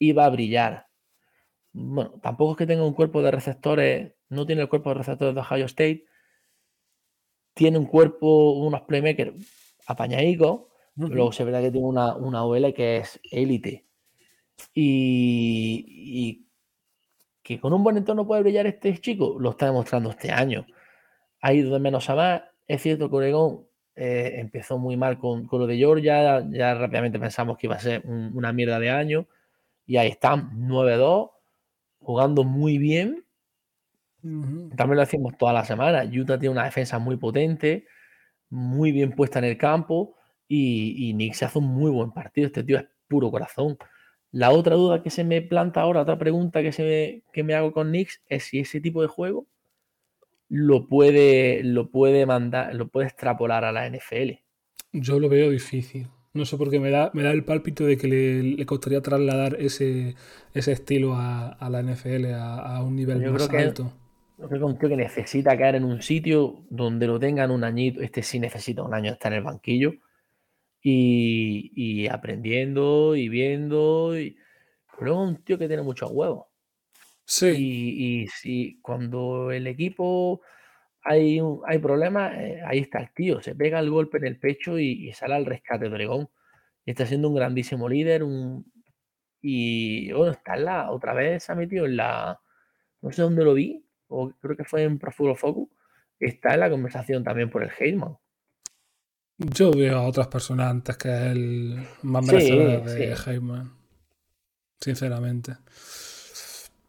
iba a brillar. Bueno, tampoco es que tenga un cuerpo de receptores, no tiene el cuerpo de receptores de Ohio State, tiene un cuerpo, unos playmakers apañadicos, pero luego se verá que tiene una, una OL que es élite. Y, y que con un buen entorno puede brillar este chico, lo está demostrando este año. Ha ido de menos a más. Es cierto que Oregón eh, empezó muy mal con, con lo de Georgia, ya rápidamente pensamos que iba a ser un- una mierda de año. Y ahí están, 9-2, jugando muy bien. También lo decimos toda la semana. Utah tiene una defensa muy potente, muy bien puesta en el campo y, y Nick se hace un muy buen partido. Este tío es puro corazón. La otra duda que se me planta ahora, otra pregunta que, se me, que me hago con Nix es si ese tipo de juego lo puede, lo puede mandar, lo puede extrapolar a la NFL. Yo lo veo difícil. No sé por qué me da, me da el pálpito de que le, le costaría trasladar ese, ese estilo a, a la NFL a, a un nivel Yo más creo que- alto. Yo creo que un tío que necesita caer en un sitio donde lo tengan un añito, este sí necesita un año estar en el banquillo y, y aprendiendo y viendo. Y... Pero luego un tío que tiene muchos huevos. Sí, Y, y si cuando el equipo hay, un- hay problemas, eh, ahí está el tío, se pega el golpe en el pecho y, y sale al rescate de Oregón. Y está siendo un grandísimo líder. Un, y bueno, está en la, otra vez se ha metido en la, no sé dónde lo vi, o creo que fue en Pro Football Focus, está en la conversación también por el Heisman. yo veo a otras personas antes que el más Sí, merecedor de sí. Sinceramente.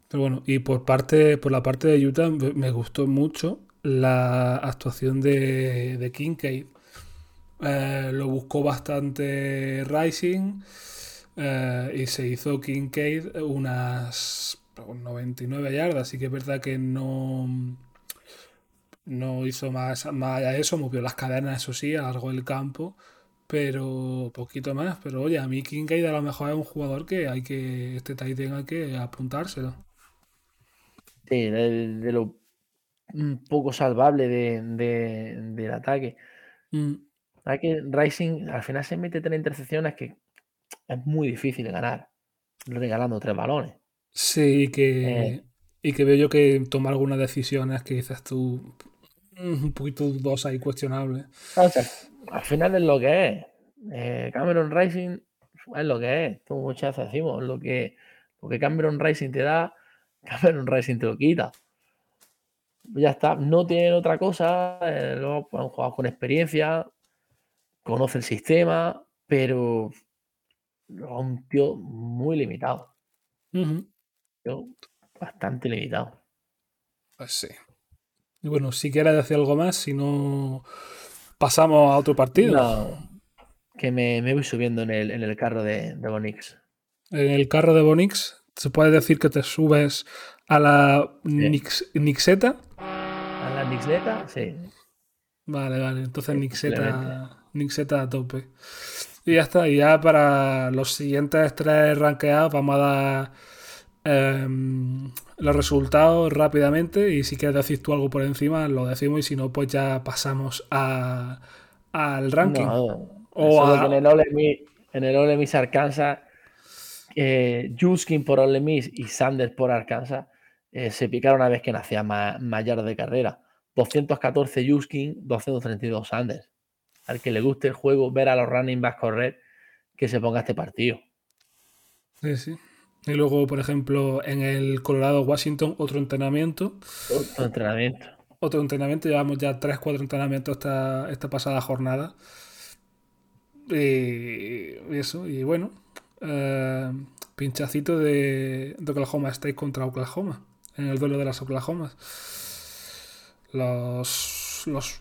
Pero bueno, y por parte, por la parte de Utah me gustó mucho la actuación de, de Kincaid. Eh, lo buscó bastante Rising eh, y se hizo Kincaid unas 99 yardas. Así que es verdad que no, no hizo más, más allá de eso, movió las cadenas, eso sí, alargó el campo, pero poquito más. Pero oye, a mí Kincaid a lo mejor es un jugador que hay que, este tight end hay que apuntárselo. Sí, de, de lo un poco salvable de- de- del ataque. Mm, Hay que Rising al final se mete tres intercepciones que es muy difícil ganar, regalando tres balones. Sí, y que, Eh. y que veo yo que toma algunas decisiones que dices tú mm, un poquito dudosa y cuestionable. O sea, al final es lo que es. Eh, Cameron Rising es lo que es. Como muchas veces decimos, lo que, lo que Cameron Rising te da, Cameron Rising te lo quita. Ya está, no tienen otra cosa. eh, luego pues, han jugado con experiencia, conoce el sistema, pero un tío muy limitado. Ujú, Tío bastante limitado. Pues sí. Y bueno, si quieres decir algo más, si no pasamos a otro partido. No, que me, me voy subiendo en el, en el carro de, de Bonix. En el carro de Bonix, se puede decir que te subes a la Nix- Nixeta. A la Nixleta, sí. Vale, vale. Entonces Nixeta. Nixeta a tope. Y ya está. Y ya para los siguientes tres rankeados vamos a dar em, los resultados rápidamente. Y si quieres decir tú algo por encima, lo decimos. Y si no, pues ya pasamos a, al ranking. No, O a- en el Ole Miss, en el Ole Miss Arkansas, eh, Juskin por Ole Miss y Sanders por Arkansas eh, se picaron una vez que nacía más, más yardas de carrera. 214 Juskin, 232 Sanders. Al que le guste el juego, ver a los running backs correr, que se ponga este partido. Sí, sí. Y luego, por ejemplo, en el Colorado Washington, otro entrenamiento. Otro entrenamiento. Otro entrenamiento, llevamos ya 3-4 entrenamientos esta, esta pasada jornada. Y eso, y bueno, eh, pinchacito de, de Oklahoma State contra Oklahoma, en el duelo de las Oklahomas. Los, los,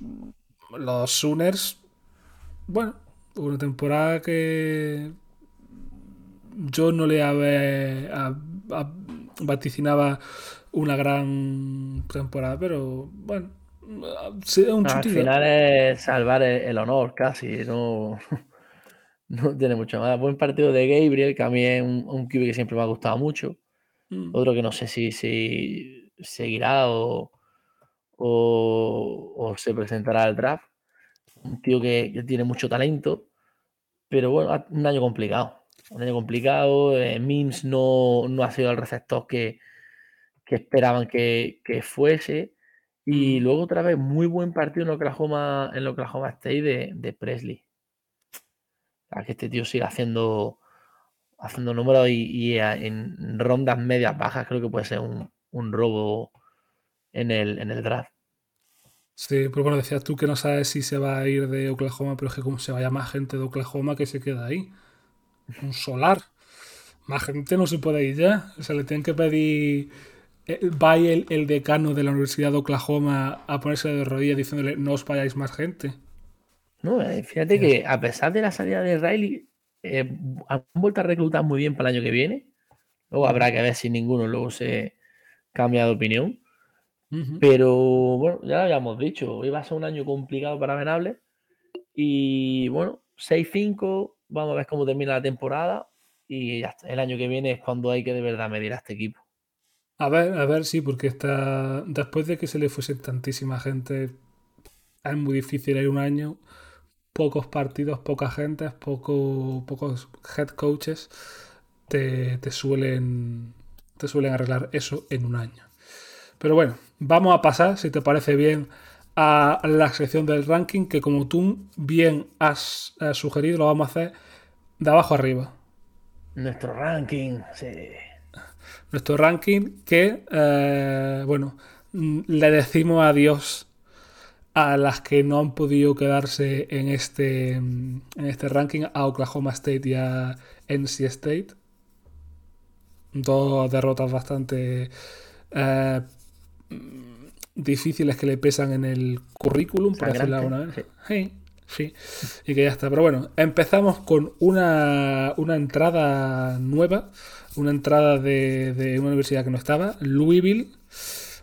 los Sooners, bueno, una temporada que yo no le a- a- vaticinaba una gran temporada, pero bueno, un Al chutido. final es salvar el, el honor casi, no, [laughs] no tiene mucho más. Buen partido de Gabriel, que a mí es un, un QB que siempre me ha gustado mucho. Mm. Otro que no sé si, si seguirá o, o, o se presentará al draft. Un tío que, que tiene mucho talento, pero bueno, un año complicado. Un año complicado. eh, Mims no, no ha sido el receptor que, que esperaban que, que fuese. Y Mm. luego otra vez, muy buen partido en Oklahoma, en Oklahoma State de, de Presley. Sea, que este tío sigue haciendo, haciendo números y, y a- en rondas medias bajas creo que puede ser un, un robo en el, en el draft. Sí, pero bueno, decías tú que no sabes si se va a ir de Oklahoma, pero es que como se vaya más gente de Oklahoma que se queda ahí. Un solar. Más gente no se puede ir ya. O sea, le tienen que pedir. eh, Va el, el decano de la Universidad de Oklahoma a ponerse de rodillas diciéndole no os vayáis más gente. No, eh, fíjate que a pesar de la salida de Riley, eh, han vuelto a reclutar muy bien para el año que viene. Luego habrá que ver si ninguno luego se cambia de opinión. Ujú. Pero bueno, ya lo habíamos dicho, iba a ser un año complicado para Venables. Y bueno, 6-5, vamos a ver cómo termina la temporada. Y el año que viene es cuando hay que de verdad medir a este equipo. A ver, a ver, sí, porque está. Después de que se le fuese tantísima gente, es muy difícil ir un año. Pocos partidos, poca gente, poco, pocos head coaches te, te suelen. te suelen arreglar eso en un año. Pero bueno, vamos a pasar, si te parece bien, a la sección del ranking, que como tú bien has eh, sugerido, lo vamos a hacer de abajo arriba. Nuestro ranking, sí. nuestro ranking que, eh, bueno, le decimos adiós a las que no han podido quedarse en este, mm, en este ranking, a Oklahoma State y a NC State. Dos derrotas bastante eh, mm, difíciles que le pesan en el currículum, por decirlo de alguna Sangrante, manera. Sí, sí. Y que ya está. Pero bueno, empezamos con una, una entrada nueva, una entrada de, de una universidad que no estaba, Louisville.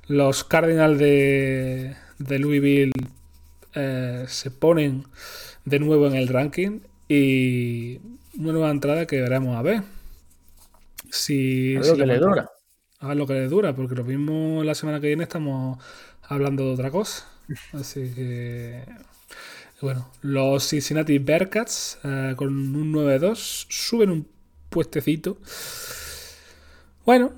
Los Cardinals de, de Louisville eh, se ponen de nuevo en el ranking y una nueva entrada que veremos a ver. Si, A si lo que le dura. a ver lo que le dura, porque lo mismo la semana que viene estamos hablando de otra cosa. [laughs] Así que. Bueno, los Cincinnati Bearcats eh, con un 9-2 suben un puestecito. Bueno,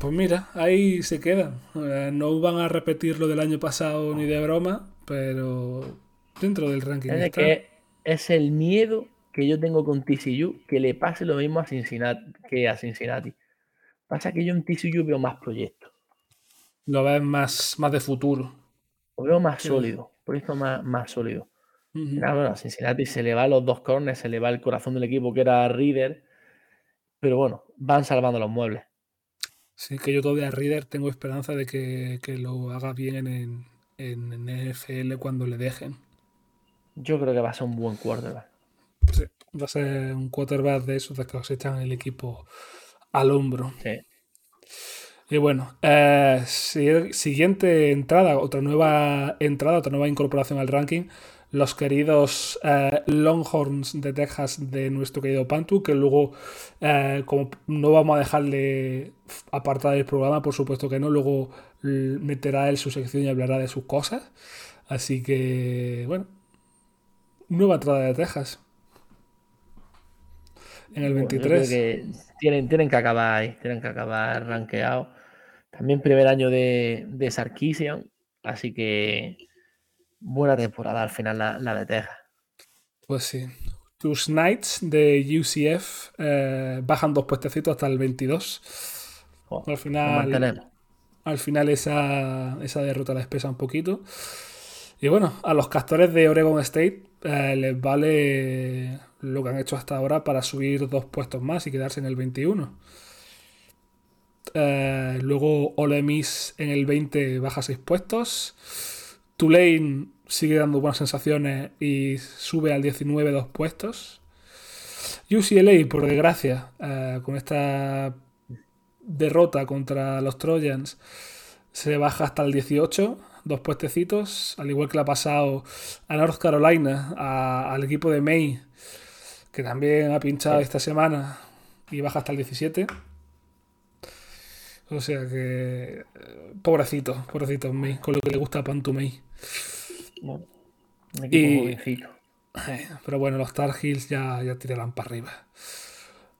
pues mira, ahí se quedan. Eh, no van a repetir lo del año pasado ni de broma, pero dentro del ranking Es está. que es el miedo que yo tengo con TCU que le pase lo mismo a Cincinnati que a Cincinnati. Pasa que yo en TCU veo más proyectos, Lo ves más, más de futuro. lo veo más Sí. sólido, por eso más, más sólido. Nada, bueno, a Cincinnati se le va los dos corners, se le va el corazón del equipo que era Reader, pero bueno, van salvando los muebles. Sí, que yo todavía Reader tengo esperanza de que, que lo haga bien en, en, en NFL cuando le dejen. Yo creo que va a ser un buen quarterback. Sí, va a ser un quarterback de esos de que os echan el equipo al hombro. Sí. Y bueno, eh, si- siguiente entrada, otra nueva entrada, otra nueva incorporación al ranking. Los queridos eh, Longhorns de Texas de nuestro querido Pantu, que luego, eh, como no vamos a dejarle apartar del programa, por supuesto que no, luego meterá él su sección y hablará de sus cosas. Así que, bueno, nueva entrada de Texas. En el Bueno, yo 23. creo que tienen, tienen que acabar ahí, tienen que acabar. También primer año de, de Sarkisian, así que buena temporada al final la, la de Texas. Pues sí. Tus Knights de UCF eh, bajan dos puestecitos hasta el 22. Jo, Al final, al final esa, esa derrota les pesa un poquito. Y bueno, a los castores de Oregon State eh, les vale lo que han hecho hasta ahora para subir dos puestos más y quedarse en el 21. Eh, luego Ole Miss en el 20 baja 6 puestos. Tulane sigue dando buenas sensaciones y sube al 19 dos puestos. UCLA, por desgracia, eh, con esta derrota contra los Trojans, se baja hasta el 18, dos puestecitos, al igual que le ha pasado a North Carolina, a- al equipo de May, que también ha pinchado esta semana y baja hasta el 17. O sea que. eh, Pobrecito, pobrecito May, con lo que le gusta a Pantu May. Bueno, un equipo Y- jovencito. Eh, Pero bueno, los Tar Heels ya, ya tirarán para arriba.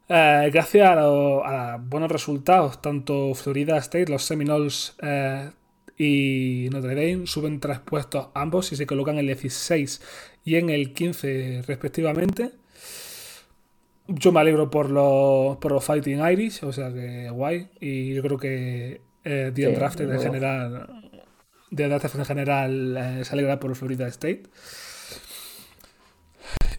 Eh, gracias a, lo- a buenos resultados, tanto Florida State, los Seminoles eh, y Notre Dame suben tres puestos ambos y se colocan en el 16 y en el 15 respectivamente. Yo me alegro por los, por los Fighting Irish, o sea que guay. Y yo creo que eh, The Sí, en general, The Undrafted en general eh, se alegra por Florida State.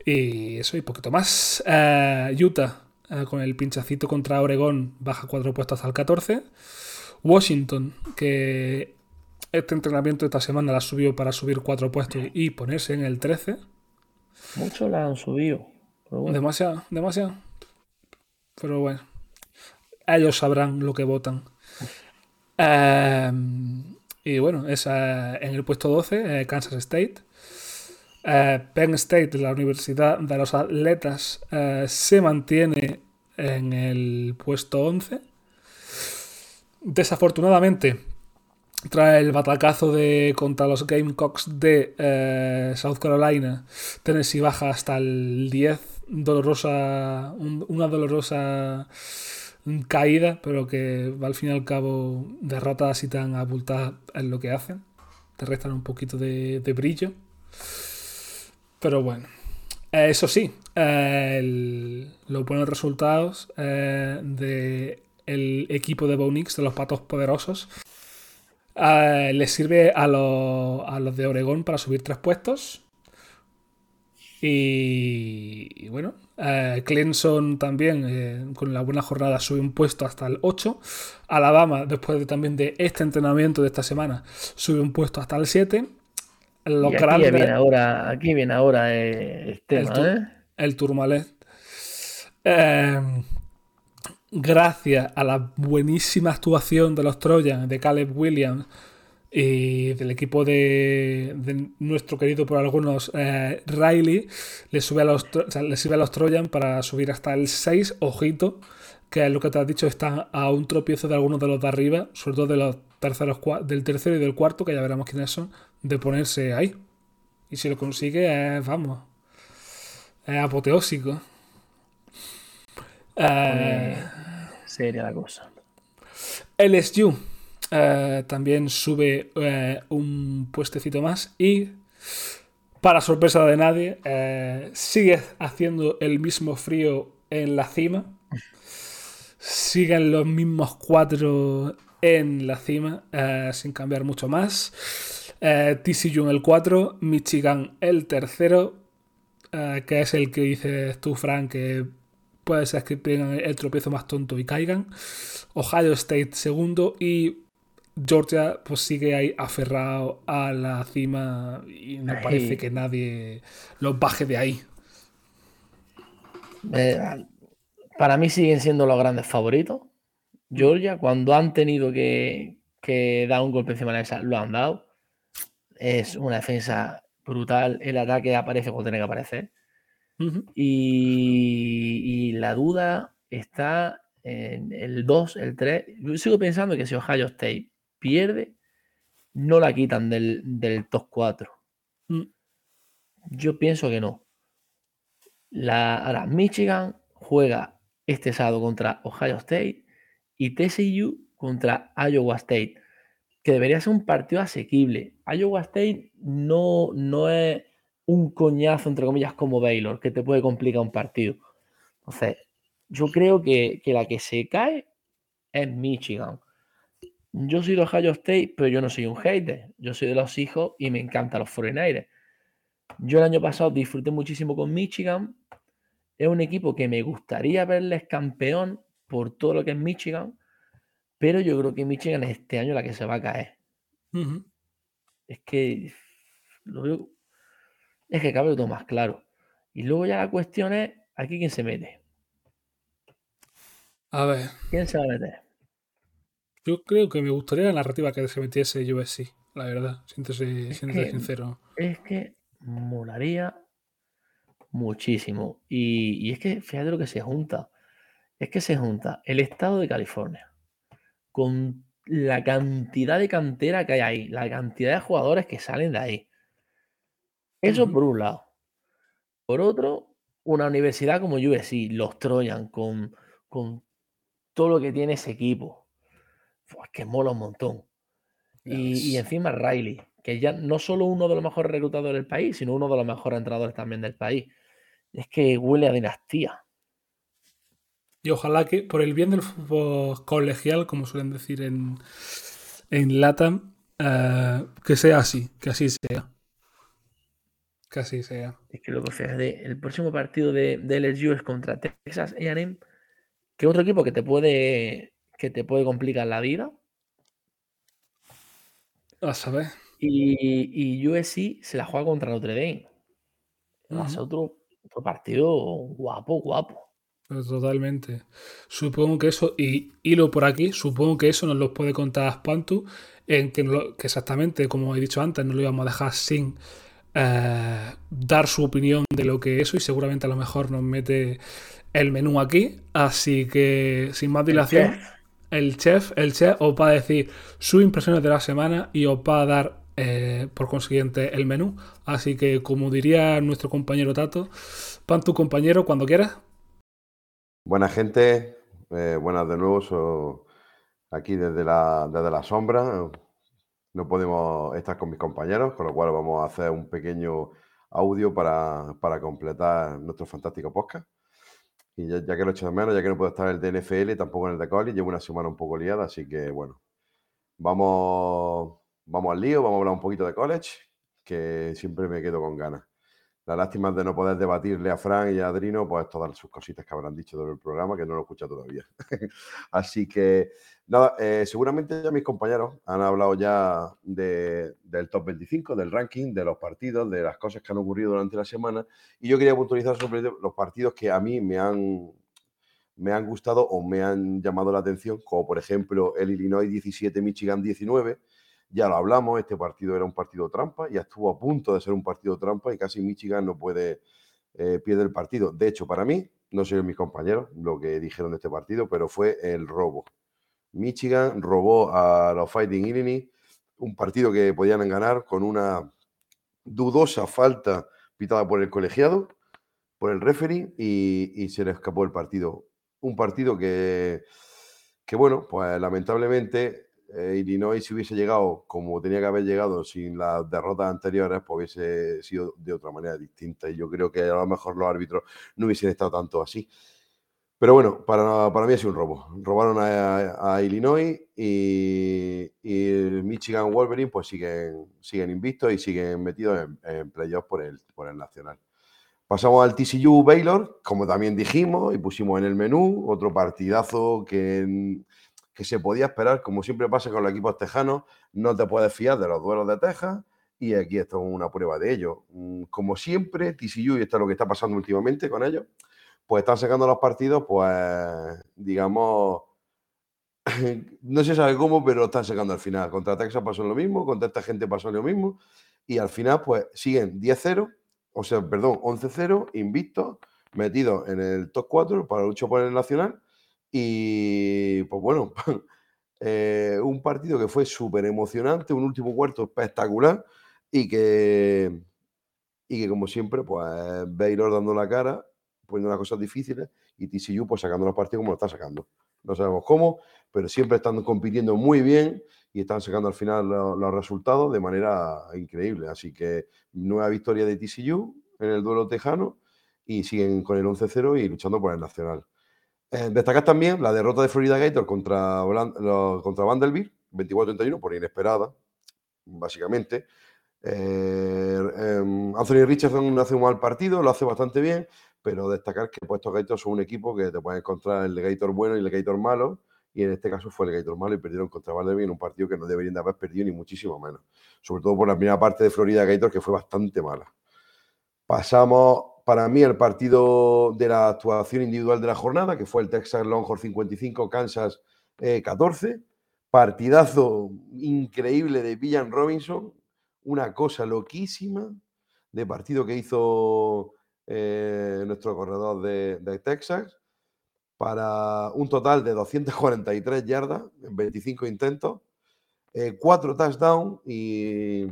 Y eso y poquito más. Eh, Utah, eh, con el pinchacito contra Oregón, baja cuatro puestos hasta el 14. Washington, que este entrenamiento esta semana la subió para subir cuatro puestos y ponerse en el 13. Muchos la han subido. pero bueno. Demasiado, demasiado. Pero bueno, ellos sabrán lo que votan. Eh, y bueno, esa, en el puesto 12, eh, Kansas State. Eh, Penn State, la Universidad de los Atletas, eh, se mantiene en el puesto 11. Desafortunadamente, trae el batacazo de contra los Gamecocks de eh, South Carolina. Tennessee baja hasta el 10. Dolorosa, un- una dolorosa caída, pero que al fin y al cabo derrotas así tan abultadas en lo que hacen. Te restan un poquito de, brillo. Pero bueno. Eh, eso sí, eh, los buenos resultados eh, del equipo de Bonix, de los patos poderosos, eh, les sirve a los, a los de Oregón para subir tres puestos. Y bueno, eh, Clemson también eh, con la buena jornada sube un puesto hasta el 8. Alabama, después de, también de este entrenamiento de esta semana, sube un puesto hasta el 7. Los Y aquí grandes- viene ahora, aquí viene ahora eh, el tema, el Tourmalet. Eh, gracias a la buenísima actuación de los Trojans, de Caleb Williams y del equipo de, de nuestro querido por algunos eh, Riley, le sube, a los, o sea, le sube a los Trojans para subir hasta el 6, ojito, que es lo que te has dicho, están a un tropiezo de algunos de los de arriba, sobre todo de los terceros, cua- del tercero y del cuarto, que ya veremos quiénes son, de ponerse ahí. Y si lo consigue, es, vamos, es apoteósico. Eh, Seria la cosa. LSU eh, también sube eh, un puestecito más y, para sorpresa de nadie, eh, sigue haciendo el mismo frío en la cima. Siguen los mismos cuatro en la cima, sin cambiar mucho más. TCU el 4, Michigan el tercero, que es el que dices tú, Frank, que puede ser que tengan el tropiezo más tonto y caigan. Ohio State segundo y Georgia pues sigue ahí aferrado a la cima y no parece que nadie los baje de ahí. Eh, para mí siguen siendo los grandes favoritos. Georgia, cuando han tenido que, que dar un golpe encima de la mesa, lo han dado. Es una defensa brutal. El ataque aparece cuando tiene que aparecer. Y, y la duda está en el 2, el 3. Yo sigo pensando que si Ohio State pierde, no la quitan del, del top 4. Mm. Yo pienso que no. La, ahora, Michigan juega este sábado contra Ohio State y TCU contra Iowa State, que debería ser un partido asequible. Iowa State no, no es un coñazo, entre comillas, como Baylor, que te puede complicar un partido. Entonces, yo creo que, que la que se cae es Michigan. Yo soy de Ohio State, pero yo no soy un hater. Yo soy de los hijos y me encantan los 49ers. Yo el año pasado disfruté muchísimo con Michigan. Es un equipo que me gustaría verles campeón por todo lo que es Michigan, pero yo creo que Michigan es este año la que se va a caer. Es que lo veo, es que cabe todo más claro. Y luego ya la cuestión es, aquí quién se mete. A ver, ¿Quién se va a meter? Yo creo que me gustaría la narrativa que se metiese USC, la verdad, siéntese, siéntese sincero. Es que molaría muchísimo. Y, y es que fíjate lo que se junta. Es que se junta el estado de California con la cantidad de cantera que hay ahí, la cantidad de jugadores que salen de ahí. Eso por un lado. Por otro, una universidad como USC, los Trojan, con, con todo lo que tiene ese equipo. Fua, que mola un montón. Y, encima Riley, que ya no solo uno de los mejores reclutadores del país, sino uno de los mejores entrenadores también del país. Es que huele a dinastía. Y ojalá que, por el bien del fútbol colegial, como suelen decir en, en LATAM, eh, que sea así, que así sea. Que así sea. Es que luego, fíjate, el próximo partido de, de LSU es contra Texas A&M, que es otro equipo que te puede que te puede complicar la vida. A saber. Y, y USC se la juega contra Notre Dame. Va a ser otro, partido guapo, guapo. Pero Totalmente. Supongo que eso, y hilo por aquí, supongo que eso nos lo puede contar Pantu, en que, no lo- que exactamente, como he dicho antes, no lo íbamos a dejar sin eh, dar su opinión de lo que eso, y seguramente a lo mejor nos mete el menú aquí. Así que, sin más dilación. El chef, el chef os va a decir sus impresiones de la semana y os va a dar, eh, por consiguiente, el menú. Así que, como diría nuestro compañero Tato, Pantu, compañero, cuando quieras. Buena gente, eh, buenas de nuevo, aquí desde la, desde la sombra. No podemos estar con mis compañeros, con lo cual vamos a hacer un pequeño audio para, para completar nuestro fantástico podcast. Y ya, que lo echo de menos, ya que no puedo estar en el de NFL, tampoco en el de college, llevo una semana un poco liada, así que bueno, vamos, vamos al lío, vamos a hablar un poquito de college, que siempre me quedo con ganas. La lástima de no poder debatirle a Fran y a Adrino, pues todas sus cositas que habrán dicho del programa, que no lo he escuchado todavía. [laughs] Así que, nada, eh, seguramente ya mis compañeros han hablado ya de- del top 25, del ranking, de los partidos, de las cosas que han ocurrido durante la semana. Y yo quería puntualizar sobre los partidos que a mí me han, me han gustado o me han llamado la atención, como por ejemplo el Illinois 17, Michigan 19. Ya lo hablamos, este partido era un partido trampa, ya estuvo a punto de ser un partido trampa y casi Michigan no puede eh, pierde el partido. De hecho, para mí, no sé mis compañeros lo que dijeron de este partido, pero fue el robo. Michigan robó a los Fighting Illini un partido que podían ganar con una dudosa falta pitada por el colegiado, por el referee, y, y se le escapó el partido. Un partido que, que bueno, pues lamentablemente eh, Illinois si hubiese llegado como tenía que haber llegado sin las derrotas anteriores, pues hubiese sido de otra manera distinta. Y yo creo que a lo mejor los árbitros no hubiesen estado tanto así. Pero bueno, para, para mí ha sido un robo. Robaron a, Illinois y, y el Michigan Wolverine pues siguen, siguen invictos y siguen metidos en, en playoffs por el, por el nacional. Pasamos al TCU Baylor, como también dijimos, y pusimos en el menú otro partidazo que, que se podía esperar, como siempre pasa con los equipos tejanos, no te puedes fiar de los duelos de Texas, y aquí esto es una prueba de ello. Mm, Como siempre, TCU, y esto es lo que está pasando últimamente con ellos, pues están sacando los partidos, pues, digamos, [laughs] no se sabe cómo, pero están sacando al final. Contra Texas pasó lo mismo, contra esta gente pasó lo mismo, y al final, pues, siguen 10-0, o sea, perdón, 11-0, invictos, metidos en el top 4 para luchar por el nacional, y pues bueno, [laughs] eh, un partido que fue súper emocionante, un último cuarto espectacular, y que, y que como siempre, pues Baylor dando la cara, poniendo las cosas difíciles, y TCU pues sacando los partidos como lo está sacando. No sabemos cómo, pero siempre están compitiendo muy bien y están sacando al final lo- los, resultados de manera increíble. Así que nueva victoria de TCU en el duelo tejano y siguen con el 11-0 y luchando por el nacional. Eh, destacar también la derrota de Florida Gator contra, contra Vanderbilt, 24-31, por inesperada, básicamente. Eh, em, Anthony Richardson hace un mal partido, lo hace bastante bien, pero destacar que pues, estos Gators son un equipo que te pueden encontrar el Gator bueno y el Gator malo, y en este caso fue el Gator malo y perdieron contra Vanderbilt en un partido que no deberían de haber perdido ni muchísimo menos. Sobre todo por la primera parte de Florida Gator que fue bastante mala. Pasamos para mí el partido de la actuación individual de la jornada, que fue el Texas Longhorn 55, Kansas eh, 14. Partidazo increíble de Villan Robinson, una cosa loquísima de partido que hizo eh, nuestro corredor de, de Texas para un total de 243 yardas en 25 intentos, eh, cuatro touchdowns y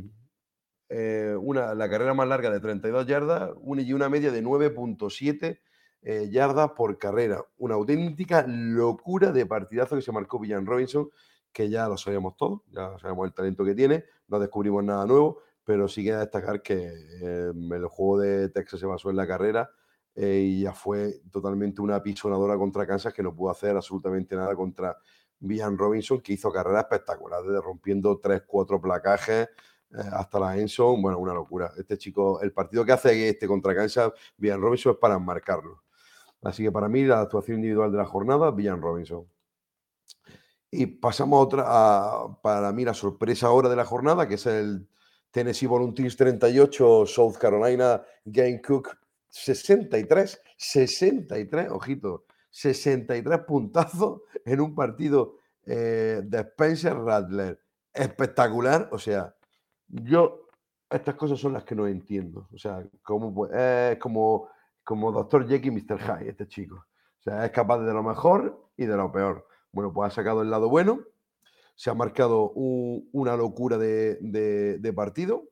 eh, una, la carrera más larga de 32 yardas una, y una media de 9.7 eh, yardas por carrera. Una auténtica locura de partidazo que se marcó Villan Robinson, que ya lo sabíamos todos, ya sabemos el talento que tiene, no descubrimos nada nuevo, pero sí queda destacar que eh, el juego de Texas se basó en la carrera eh, y ya fue totalmente una pisonadora contra Kansas que no pudo hacer absolutamente nada contra Villan Robinson, que hizo carreras espectaculares, de rompiendo 3-4 placajes hasta la Enson. Bueno, una locura. Este chico, el partido que hace este contra Kansas, Villan Robinson, es para enmarcarlo. Así que para mí, la actuación individual de la jornada, Villan Robinson. Y pasamos a otra, a, para mí, la sorpresa ahora de la jornada, que es el Tennessee Volunteers 38, South Carolina Game Cook 63, 63, ojito, 63 puntazos en un partido eh, de Spencer Rattler. Espectacular, o sea, yo estas cosas son las que no entiendo. O sea, como, es como, como Dr. Jekyll y Mr. Hyde, este chico. O sea, es capaz de lo mejor y de lo peor. Bueno, pues ha sacado el lado bueno, se ha marcado un- una locura de, de- de partido.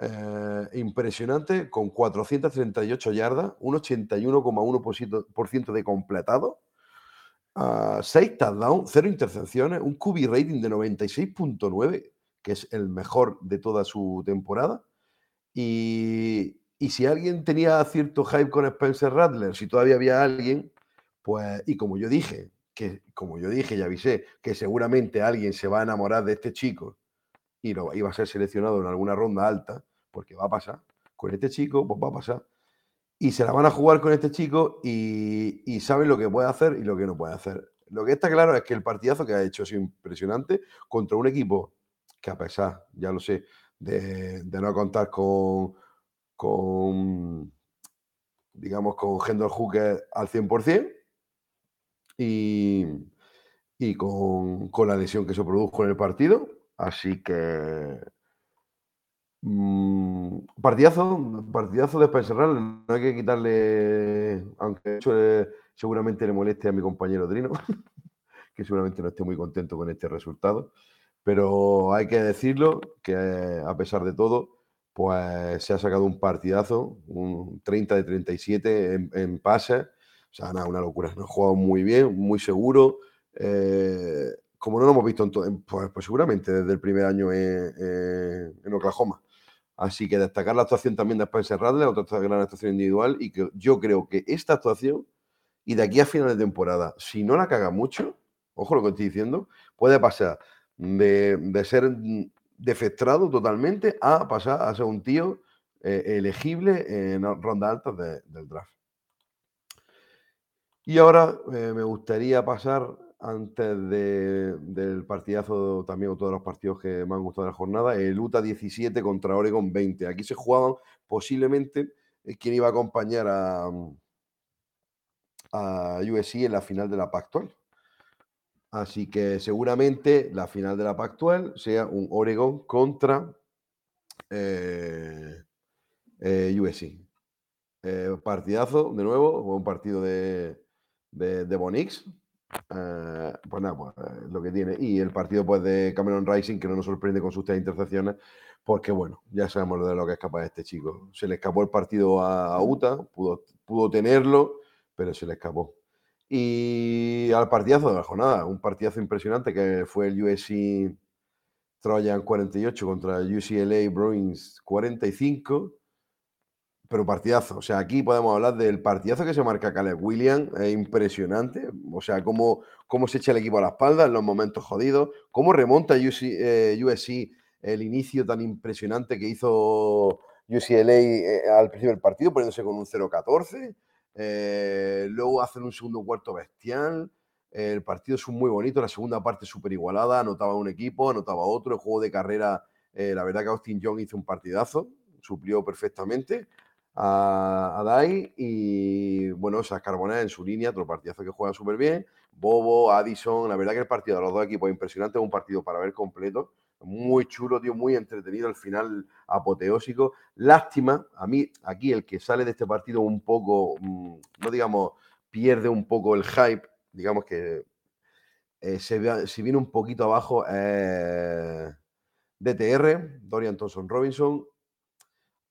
eh, impresionante, con 438 yardas, un 81,1% de completado, 6 touchdowns, 0 intercepciones, un QB rating de 96.9, que es el mejor de toda su temporada. Y, y si alguien tenía cierto hype con Spencer Rattler, si todavía había alguien, pues, y como yo dije, que como yo dije y avisé, que seguramente alguien se va a enamorar de este chico y lo, iba a ser seleccionado en alguna ronda alta, porque va a pasar, con este chico, pues va a pasar. Y se la van a jugar con este chico y, y saben lo que puede hacer y lo que no puede hacer. Lo que está claro es que el partidazo que ha hecho sido impresionante contra un equipo que a pesar, ya lo sé, de, no contar con, con, digamos, con Hendon Hooker al 100% y, y con, la lesión que se produjo en el partido. Así que mm, partidazo, partidazo de Spencer. No hay que quitarle, aunque eh, seguramente le moleste a mi compañero Trino, [laughs] que seguramente no esté muy contento con este resultado. Pero hay que decirlo que eh, a pesar de todo, pues se ha sacado un partidazo, un 30 de 37 en, en pases. O sea, nada, una locura. Nos ha jugado muy bien, muy seguro. eh, como no lo hemos visto en pues, pues seguramente desde el primer año en, Oklahoma. Así que destacar la actuación también de Spencer Rattler, otra gran actuación individual, y que yo creo que esta actuación, y de aquí a final de temporada, si no la caga mucho, ojo lo que estoy diciendo, puede pasar de, ser mm, defestrado totalmente a pasar a ser un tío eh, elegible en rondas altas de- del draft. Y ahora eh, me gustaría pasar, antes de- del partidazo, también otro de los partidos que me han gustado de la jornada, el Utah 17 contra Oregon 20. Aquí se jugaban posiblemente eh, quién iba a acompañar a, a USC en la final de la Pac-12. Así que seguramente la final de la Pac-12 sea un Oregon contra eh, eh, USC. Eh, partidazo, de nuevo, un partido de, de, de Bonix. Eh, pues nada, pues lo que tiene. Y el partido pues de Cameron Rising, que no nos sorprende con sus tres intercepciones, porque bueno, ya sabemos de lo que es capaz este chico. Se le escapó el partido a, a Utah, pudo, pudo tenerlo, pero se le escapó. Y al partidazo de la jornada, un partidazo impresionante que fue el USC Trojan 48 contra UCLA Bruins 45 pero partidazo. O sea, aquí podemos hablar del partidazo que se marca Caleb Williams. Es impresionante. O sea, cómo, cómo se echa el equipo a la espalda en los momentos jodidos. Cómo remonta UC, eh, USC el inicio tan impresionante que hizo UCLA eh, al principio del partido, poniéndose con un 0-14. Eh, luego hacen un segundo cuarto bestial. El partido es muy bonito. La segunda parte súper igualada. Anotaba un equipo, anotaba otro. El juego de carrera, eh, la verdad que Austin Young hizo un partidazo. Suplió perfectamente a, Dai y bueno, o Carbonell en su línea, otro partidazo que juega súper bien. Bobo, Addison, la verdad que el partido de los dos equipos es impresionante, es un partido para ver completo. Muy chulo, tío, muy entretenido, al final apoteósico. Lástima, a mí aquí el que sale de este partido un poco, mm, no digamos, pierde un poco el hype, digamos que eh, se, se viene un poquito abajo eh, DTR, Dorian Thompson Robinson,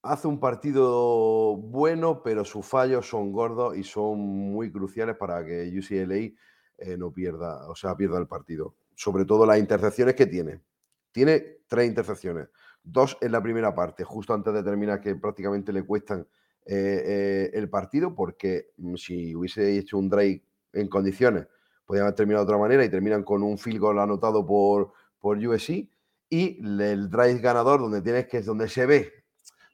hace un partido bueno, pero sus fallos son gordos y son muy cruciales para que UCLA eh, no pierda, o sea, pierda el partido. Sobre todo las intercepciones que tiene. Tiene tres intercepciones, dos en la primera parte, justo antes de terminar, que prácticamente le cuestan eh, eh, el partido, porque mm, si hubiese hecho un drive en condiciones, podían haber terminado de otra manera y terminan con un field goal anotado por, por. Y el drive ganador, donde tienes que, donde se ve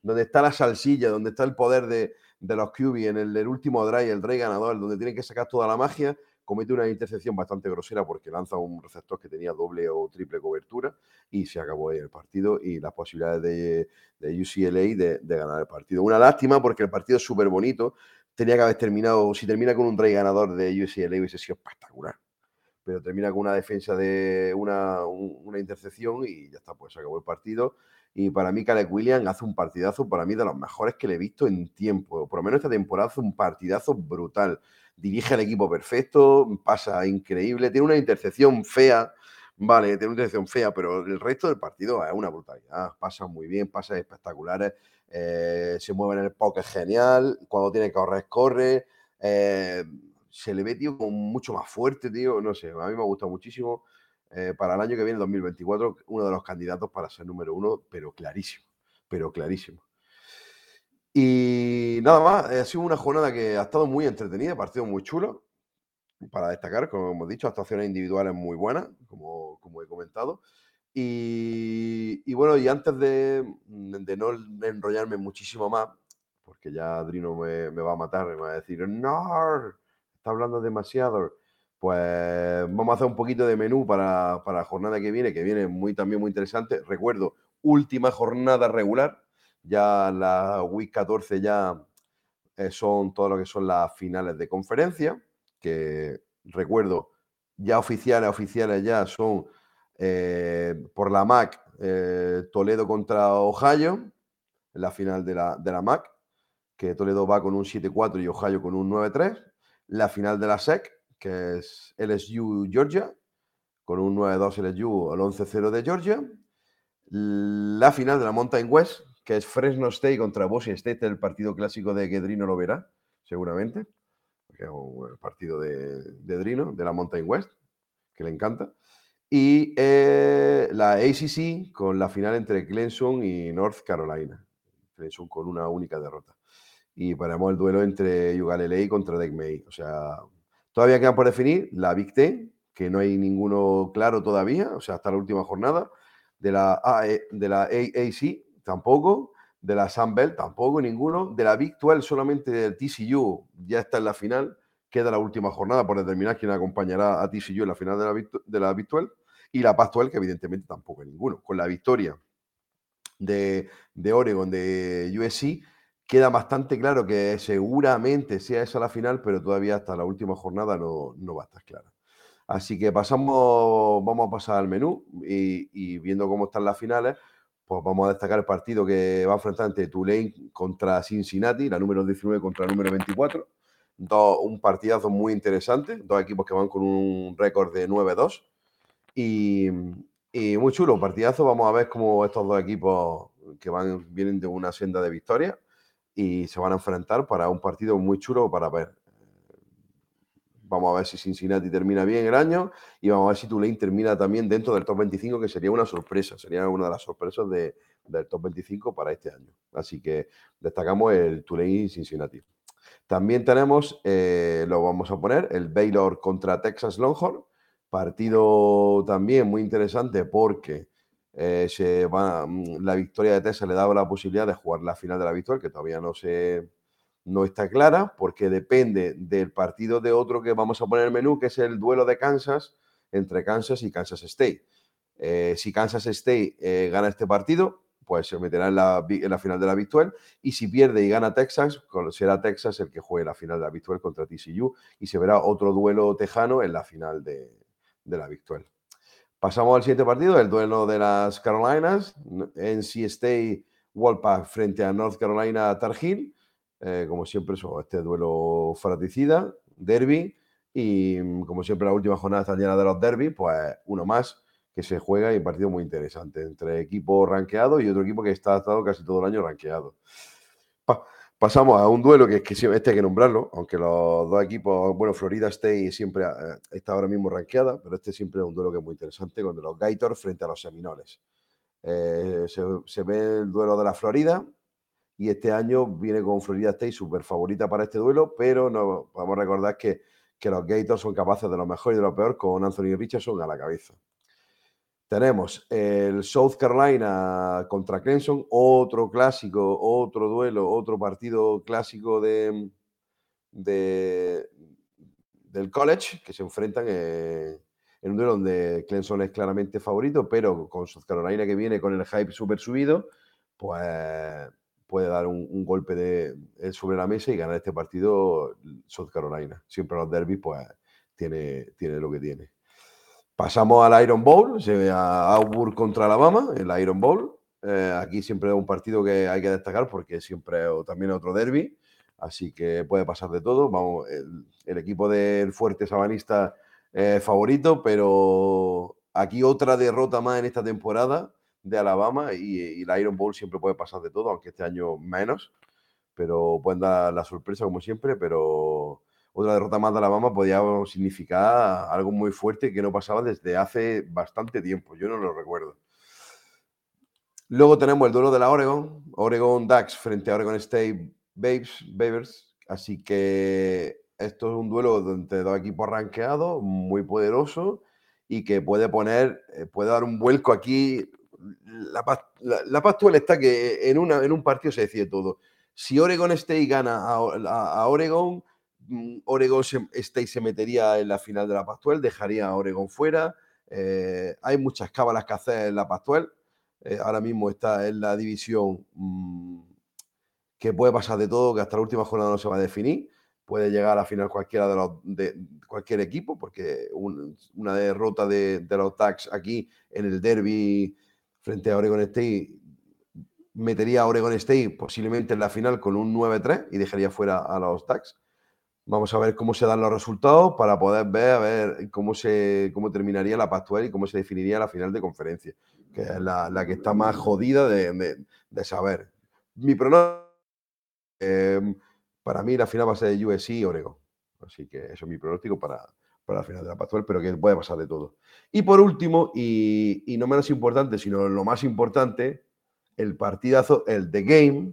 donde está la salsilla, donde está el poder de, de los QB en el, el último drive, el drive ganador, donde tienen que sacar toda la magia, comete una intercepción bastante grosera porque lanza un receptor que tenía doble o triple cobertura y se acabó el partido y las posibilidades de, de UCLA de, ganar el partido. Una lástima porque el partido es súper bonito. Tenía que haber terminado, si termina con un drive ganador de UCLA hubiese sido espectacular. Pero termina con una defensa de una, un- una intercepción y ya está, pues se acabó el partido. Y para mí, Caleb Williams hace un partidazo, para mí, de los mejores que le he visto en tiempo. Por lo menos esta temporada hace un partidazo brutal. Dirige al equipo perfecto, pasa increíble, tiene una intercepción fea, vale, tiene una intercepción fea, pero el resto del partido es una brutalidad. Pasa muy bien, pasa espectaculares, eh, se mueve en el pocket genial, cuando tiene que correr, corre. eh, se le ve, tío, mucho más fuerte, tío. No sé, a mí me ha gustado muchísimo eh, para el año que viene, 2024, uno de los candidatos para ser número uno, pero clarísimo, pero clarísimo. Y nada más, eh, ha sido una jornada que ha estado muy entretenida, partido muy chulo, para destacar, como hemos dicho, actuaciones individuales muy buenas, como, como he comentado. Y, y bueno, y antes de, de no enrollarme muchísimo más, porque ya Adrino me, me va a matar, me va a decir, no, está hablando demasiado. Pues vamos a hacer un poquito de menú para, para la jornada que viene, que viene muy, también muy interesante. Recuerdo, última jornada regular, ya la Week 14 ya eh, son todo lo que son las finales de conferencia, que recuerdo, ya oficiales, oficiales ya son eh, por la MAC, eh, Toledo contra Ohio, la final de la, de la MAC, que Toledo va con un 7-4 y Ohio con un 9-3. La final de la SEC, que es LSU Georgia, con un 9-2 LSU al 11-0 de Georgia. La final de la Mountain West, que es Fresno State contra Boise State, el partido clásico de que lo verá, seguramente, porque es un partido de, de Drino, de la Mountain West, que le encanta. Y eh, la ACC con la final entre Clemson y North Carolina. Clemson con una única derrota. Y paramos el duelo entre UCLA contra Deck May. O sea, todavía quedan por definir la Big Ten, que no hay ninguno claro todavía, o sea, hasta la última jornada. De la, AE de la AAC tampoco. De la Sun Belt tampoco, ninguno. De la Big 12 solamente el TCU ya está en la final. Queda la última jornada por determinar quién acompañará a TCU en la final de la, de la Big 12. Y la Pac-12, que evidentemente tampoco hay ninguno. Con la victoria de, de Oregon, de USC, queda bastante claro que seguramente sea esa la final, pero todavía hasta la última jornada no, no va a estar clara. Así que pasamos, vamos a pasar al menú y, y viendo cómo están las finales, pues vamos a destacar el partido que va a enfrentar entre Tulane contra Cincinnati, la número 19 contra la número 24. Dos- un partidazo muy interesante, dos equipos que van con un récord de 9-2. Y, y muy chulo, partidazo. Vamos a ver cómo estos dos equipos que van, vienen de una senda de victoria y se van a enfrentar para un partido muy chulo para ver. Vamos a ver si Cincinnati termina bien el año y vamos a ver si Tulane termina también dentro del top 25, que sería una sorpresa, sería una de las sorpresas de- del top 25 para este año. Así que destacamos el Tulane y Cincinnati. También tenemos, eh, lo vamos a poner, el Baylor contra Texas Longhorn. Partido también muy interesante porque eh, se va, mm, la victoria de Texas le daba la posibilidad de jugar la final de la victoria, que todavía no, se, no está clara, porque depende del partido de otro que vamos a poner en el menú, que es el duelo de Kansas entre Kansas y Kansas State. Eh, si Kansas State eh, gana este partido, pues se meterá en la, final de la 12. Y si pierde y gana Texas, será Texas el que juegue la final de la 12 contra TCU. Y se verá otro duelo tejano en la final de, de la 12. Pasamos al siguiente partido, el duelo de las Carolinas. NC State Wolfpack frente a North Carolina Tar Heel. Eh, como siempre, eso, este duelo fratricida, derby. Y mm, como siempre, la última jornada está llena de los derby, pues uno más que se juega y un partido muy interesante entre equipo rankeado y otro equipo que está estado casi todo el año rankeado. Pa- pasamos a un duelo que, que este hay que nombrarlo, aunque los dos equipos, bueno, Florida State siempre eh, está ahora mismo rankeada, pero este siempre es un duelo que es muy interesante con los Gators frente a los Seminoles. Eh, se, ve el duelo de la Florida y este año viene con Florida State súper favorita para este duelo, pero no podemos recordar que, que los Gators son capaces de lo mejor y de lo peor con Anthony Richardson a la cabeza. Tenemos el South Carolina contra Clemson, otro clásico, otro duelo, otro partido clásico de, de- del college que se enfrentan eh, en un duelo donde Clemson es claramente favorito, pero con South Carolina que viene con el hype súper subido, pues puede dar un, un golpe de, eh, sobre la mesa y ganar este partido South Carolina. Siempre los derbis, pues tiene, tiene lo que tiene. Pasamos al Iron Bowl, a Auburn contra Alabama, el Iron Bowl. Eh, aquí siempre es un partido que hay que destacar porque siempre es también otro derby, así que puede pasar de todo. Vamos, el, el equipo del fuerte sabanista eh, favorito, pero aquí otra derrota más en esta temporada de Alabama y, y el Iron Bowl siempre puede pasar de todo, aunque este año menos, pero pueden dar la sorpresa como siempre, pero otra derrota más de Alabama podía significar algo muy fuerte que no pasaba desde hace bastante tiempo, yo no lo recuerdo. Luego tenemos el duelo de la Oregon, Oregon Ducks frente a Oregon State Babes, Beavers, así que esto es un duelo entre dos equipos rankeados, muy poderoso y que puede poner, eh, puede dar un vuelco aquí. La, pas- la, la Pac-12 está que en, una, en un partido se decide todo. Si Oregon State gana a, a- a Oregon, Oregon se- State se metería en la final de la Pac-12, dejaría a Oregon fuera. Eh, hay muchas cábalas que hacer en la Pac-12. Eh, ahora mismo está en la división mm, que puede pasar de todo, que hasta la última jornada no se va a definir. Puede llegar a la final cualquiera de los de cualquier equipo, porque un- una derrota de, de los Tags aquí en el derby frente a Oregon State metería a Oregon State posiblemente en la final con un 9-3 y dejaría fuera a los Tags. Vamos a ver cómo se dan los resultados para poder ver a ver cómo se cómo terminaría la Pac-12 y cómo se definiría la final de conferencia, que es la, la que está más jodida de, de- de saber. Mi pronóstico, eh, para mí la final va a ser USC y Oregon. Así que eso es mi pronóstico para, para la final de la Pac-12, pero que puede pasar de todo. Y por último, y, y no menos importante, sino lo más importante, el partidazo, el The Game,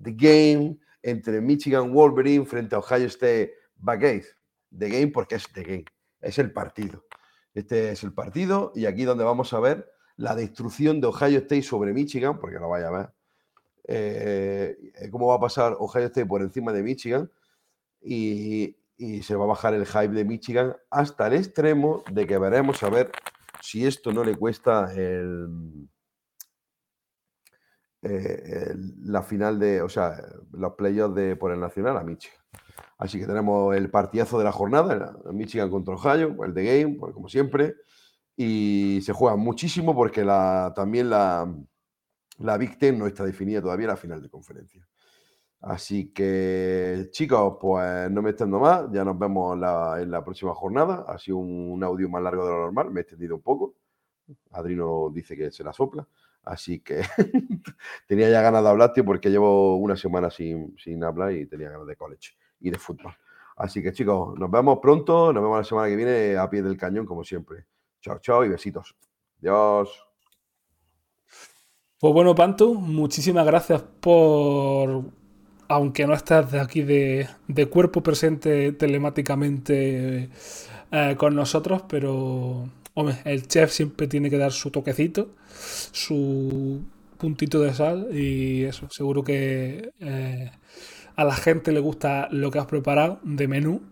The Game entre Michigan Wolverine frente a Ohio State Buckeyes. The Game porque es The Game, es el partido. Este es el partido y aquí donde vamos a ver la destrucción de Ohio State sobre Michigan, porque lo vaya a ver, eh, cómo va a pasar Ohio State por encima de Michigan y, y se va a bajar el hype de Michigan hasta el extremo de que veremos a ver si esto no le cuesta el, eh, la final de, o sea, los playoffs de por el nacional a Michigan. Así que tenemos el partidazo de la jornada, Michigan contra Ohio, el de Game, pues, como siempre, y se juega muchísimo porque la, también la, la Big Ten no está definida todavía la final de conferencia. Así que, chicos, pues no me extendo más. Ya nos vemos la- en la próxima jornada. Ha sido un, un audio más largo de lo normal. Me he extendido un poco. Adrino dice que se la sopla. Así que [laughs] tenía ya ganas de hablar, tío, porque llevo una semana sin, sin hablar y tenía ganas de college y de fútbol. Así que, chicos, nos vemos pronto. Nos vemos la semana que viene a pie del cañón, como siempre. Chao, chao y besitos. Adiós. Pues bueno, Pantu, muchísimas gracias por, aunque no estás de aquí de, de cuerpo presente telemáticamente eh, con nosotros, pero, hombre, el chef siempre tiene que dar su toquecito, su puntito de sal y eso, seguro que eh, a la gente le gusta lo que has preparado de menú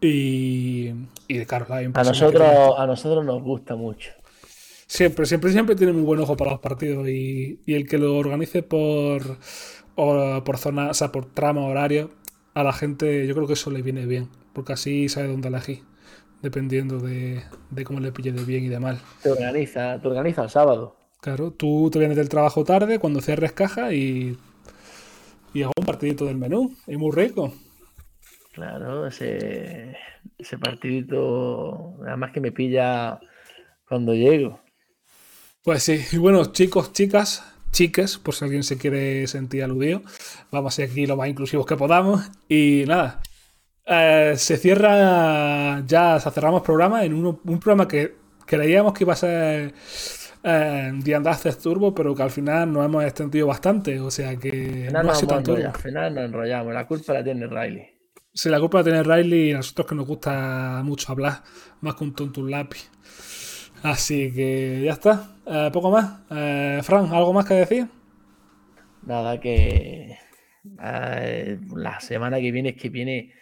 y, y claro, la A nosotros, a nosotros nos gusta mucho. Siempre, siempre, siempre tiene muy buen ojo para los partidos y, y el que lo organice por, o por zona, o sea, por trama horario, a la gente yo creo que eso le viene bien, porque así sabe dónde elegir, dependiendo de, de cómo le pille de bien y de mal. Te organiza, te organiza el sábado. Claro, tú te vienes del trabajo tarde, cuando cierres caja y, y hago un partidito del menú, es muy rico. Claro, ese, ese partidito, además que me pilla cuando llego. Pues sí, y bueno, chicos, chicas, chiques, por si alguien se quiere sentir aludido, vamos a ser aquí lo más inclusivos que podamos. Y nada, eh, se cierra ya, cerramos programa en uno- un programa que creíamos que iba a ser eh, The Andaces Turbo, pero que al final nos hemos extendido bastante, o sea que final no ha sido tan vamos a turbo. enrollar, al final nos enrollamos. La culpa la tiene Riley. Se la culpa la tiene Riley y a nosotros que nos gusta mucho hablar, más con tonto un lápiz. Así que ya está. Eh, poco más. Eh, Fran, ¿algo más que decir? Nada que eh, la semana que viene es que viene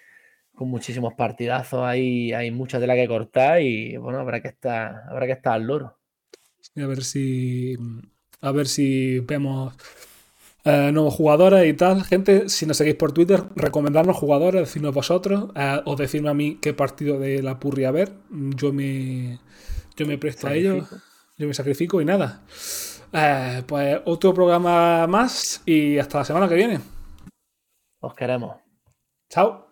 con muchísimos partidazos, hay, hay mucha tela que cortar y bueno, habrá que estar, habrá que estar al loro. Y a ver si. A ver si vemos eh, nuevos jugadores y tal. Gente, si nos seguís por Twitter, recomendarnos jugadores, decirnos vosotros, eh, o decirme a mí qué partido de la Purri a ver. Yo me. Yo me presto a ello. Yo me sacrifico y nada. Eh, pues otro programa más y hasta la semana que viene. Os queremos. Chao.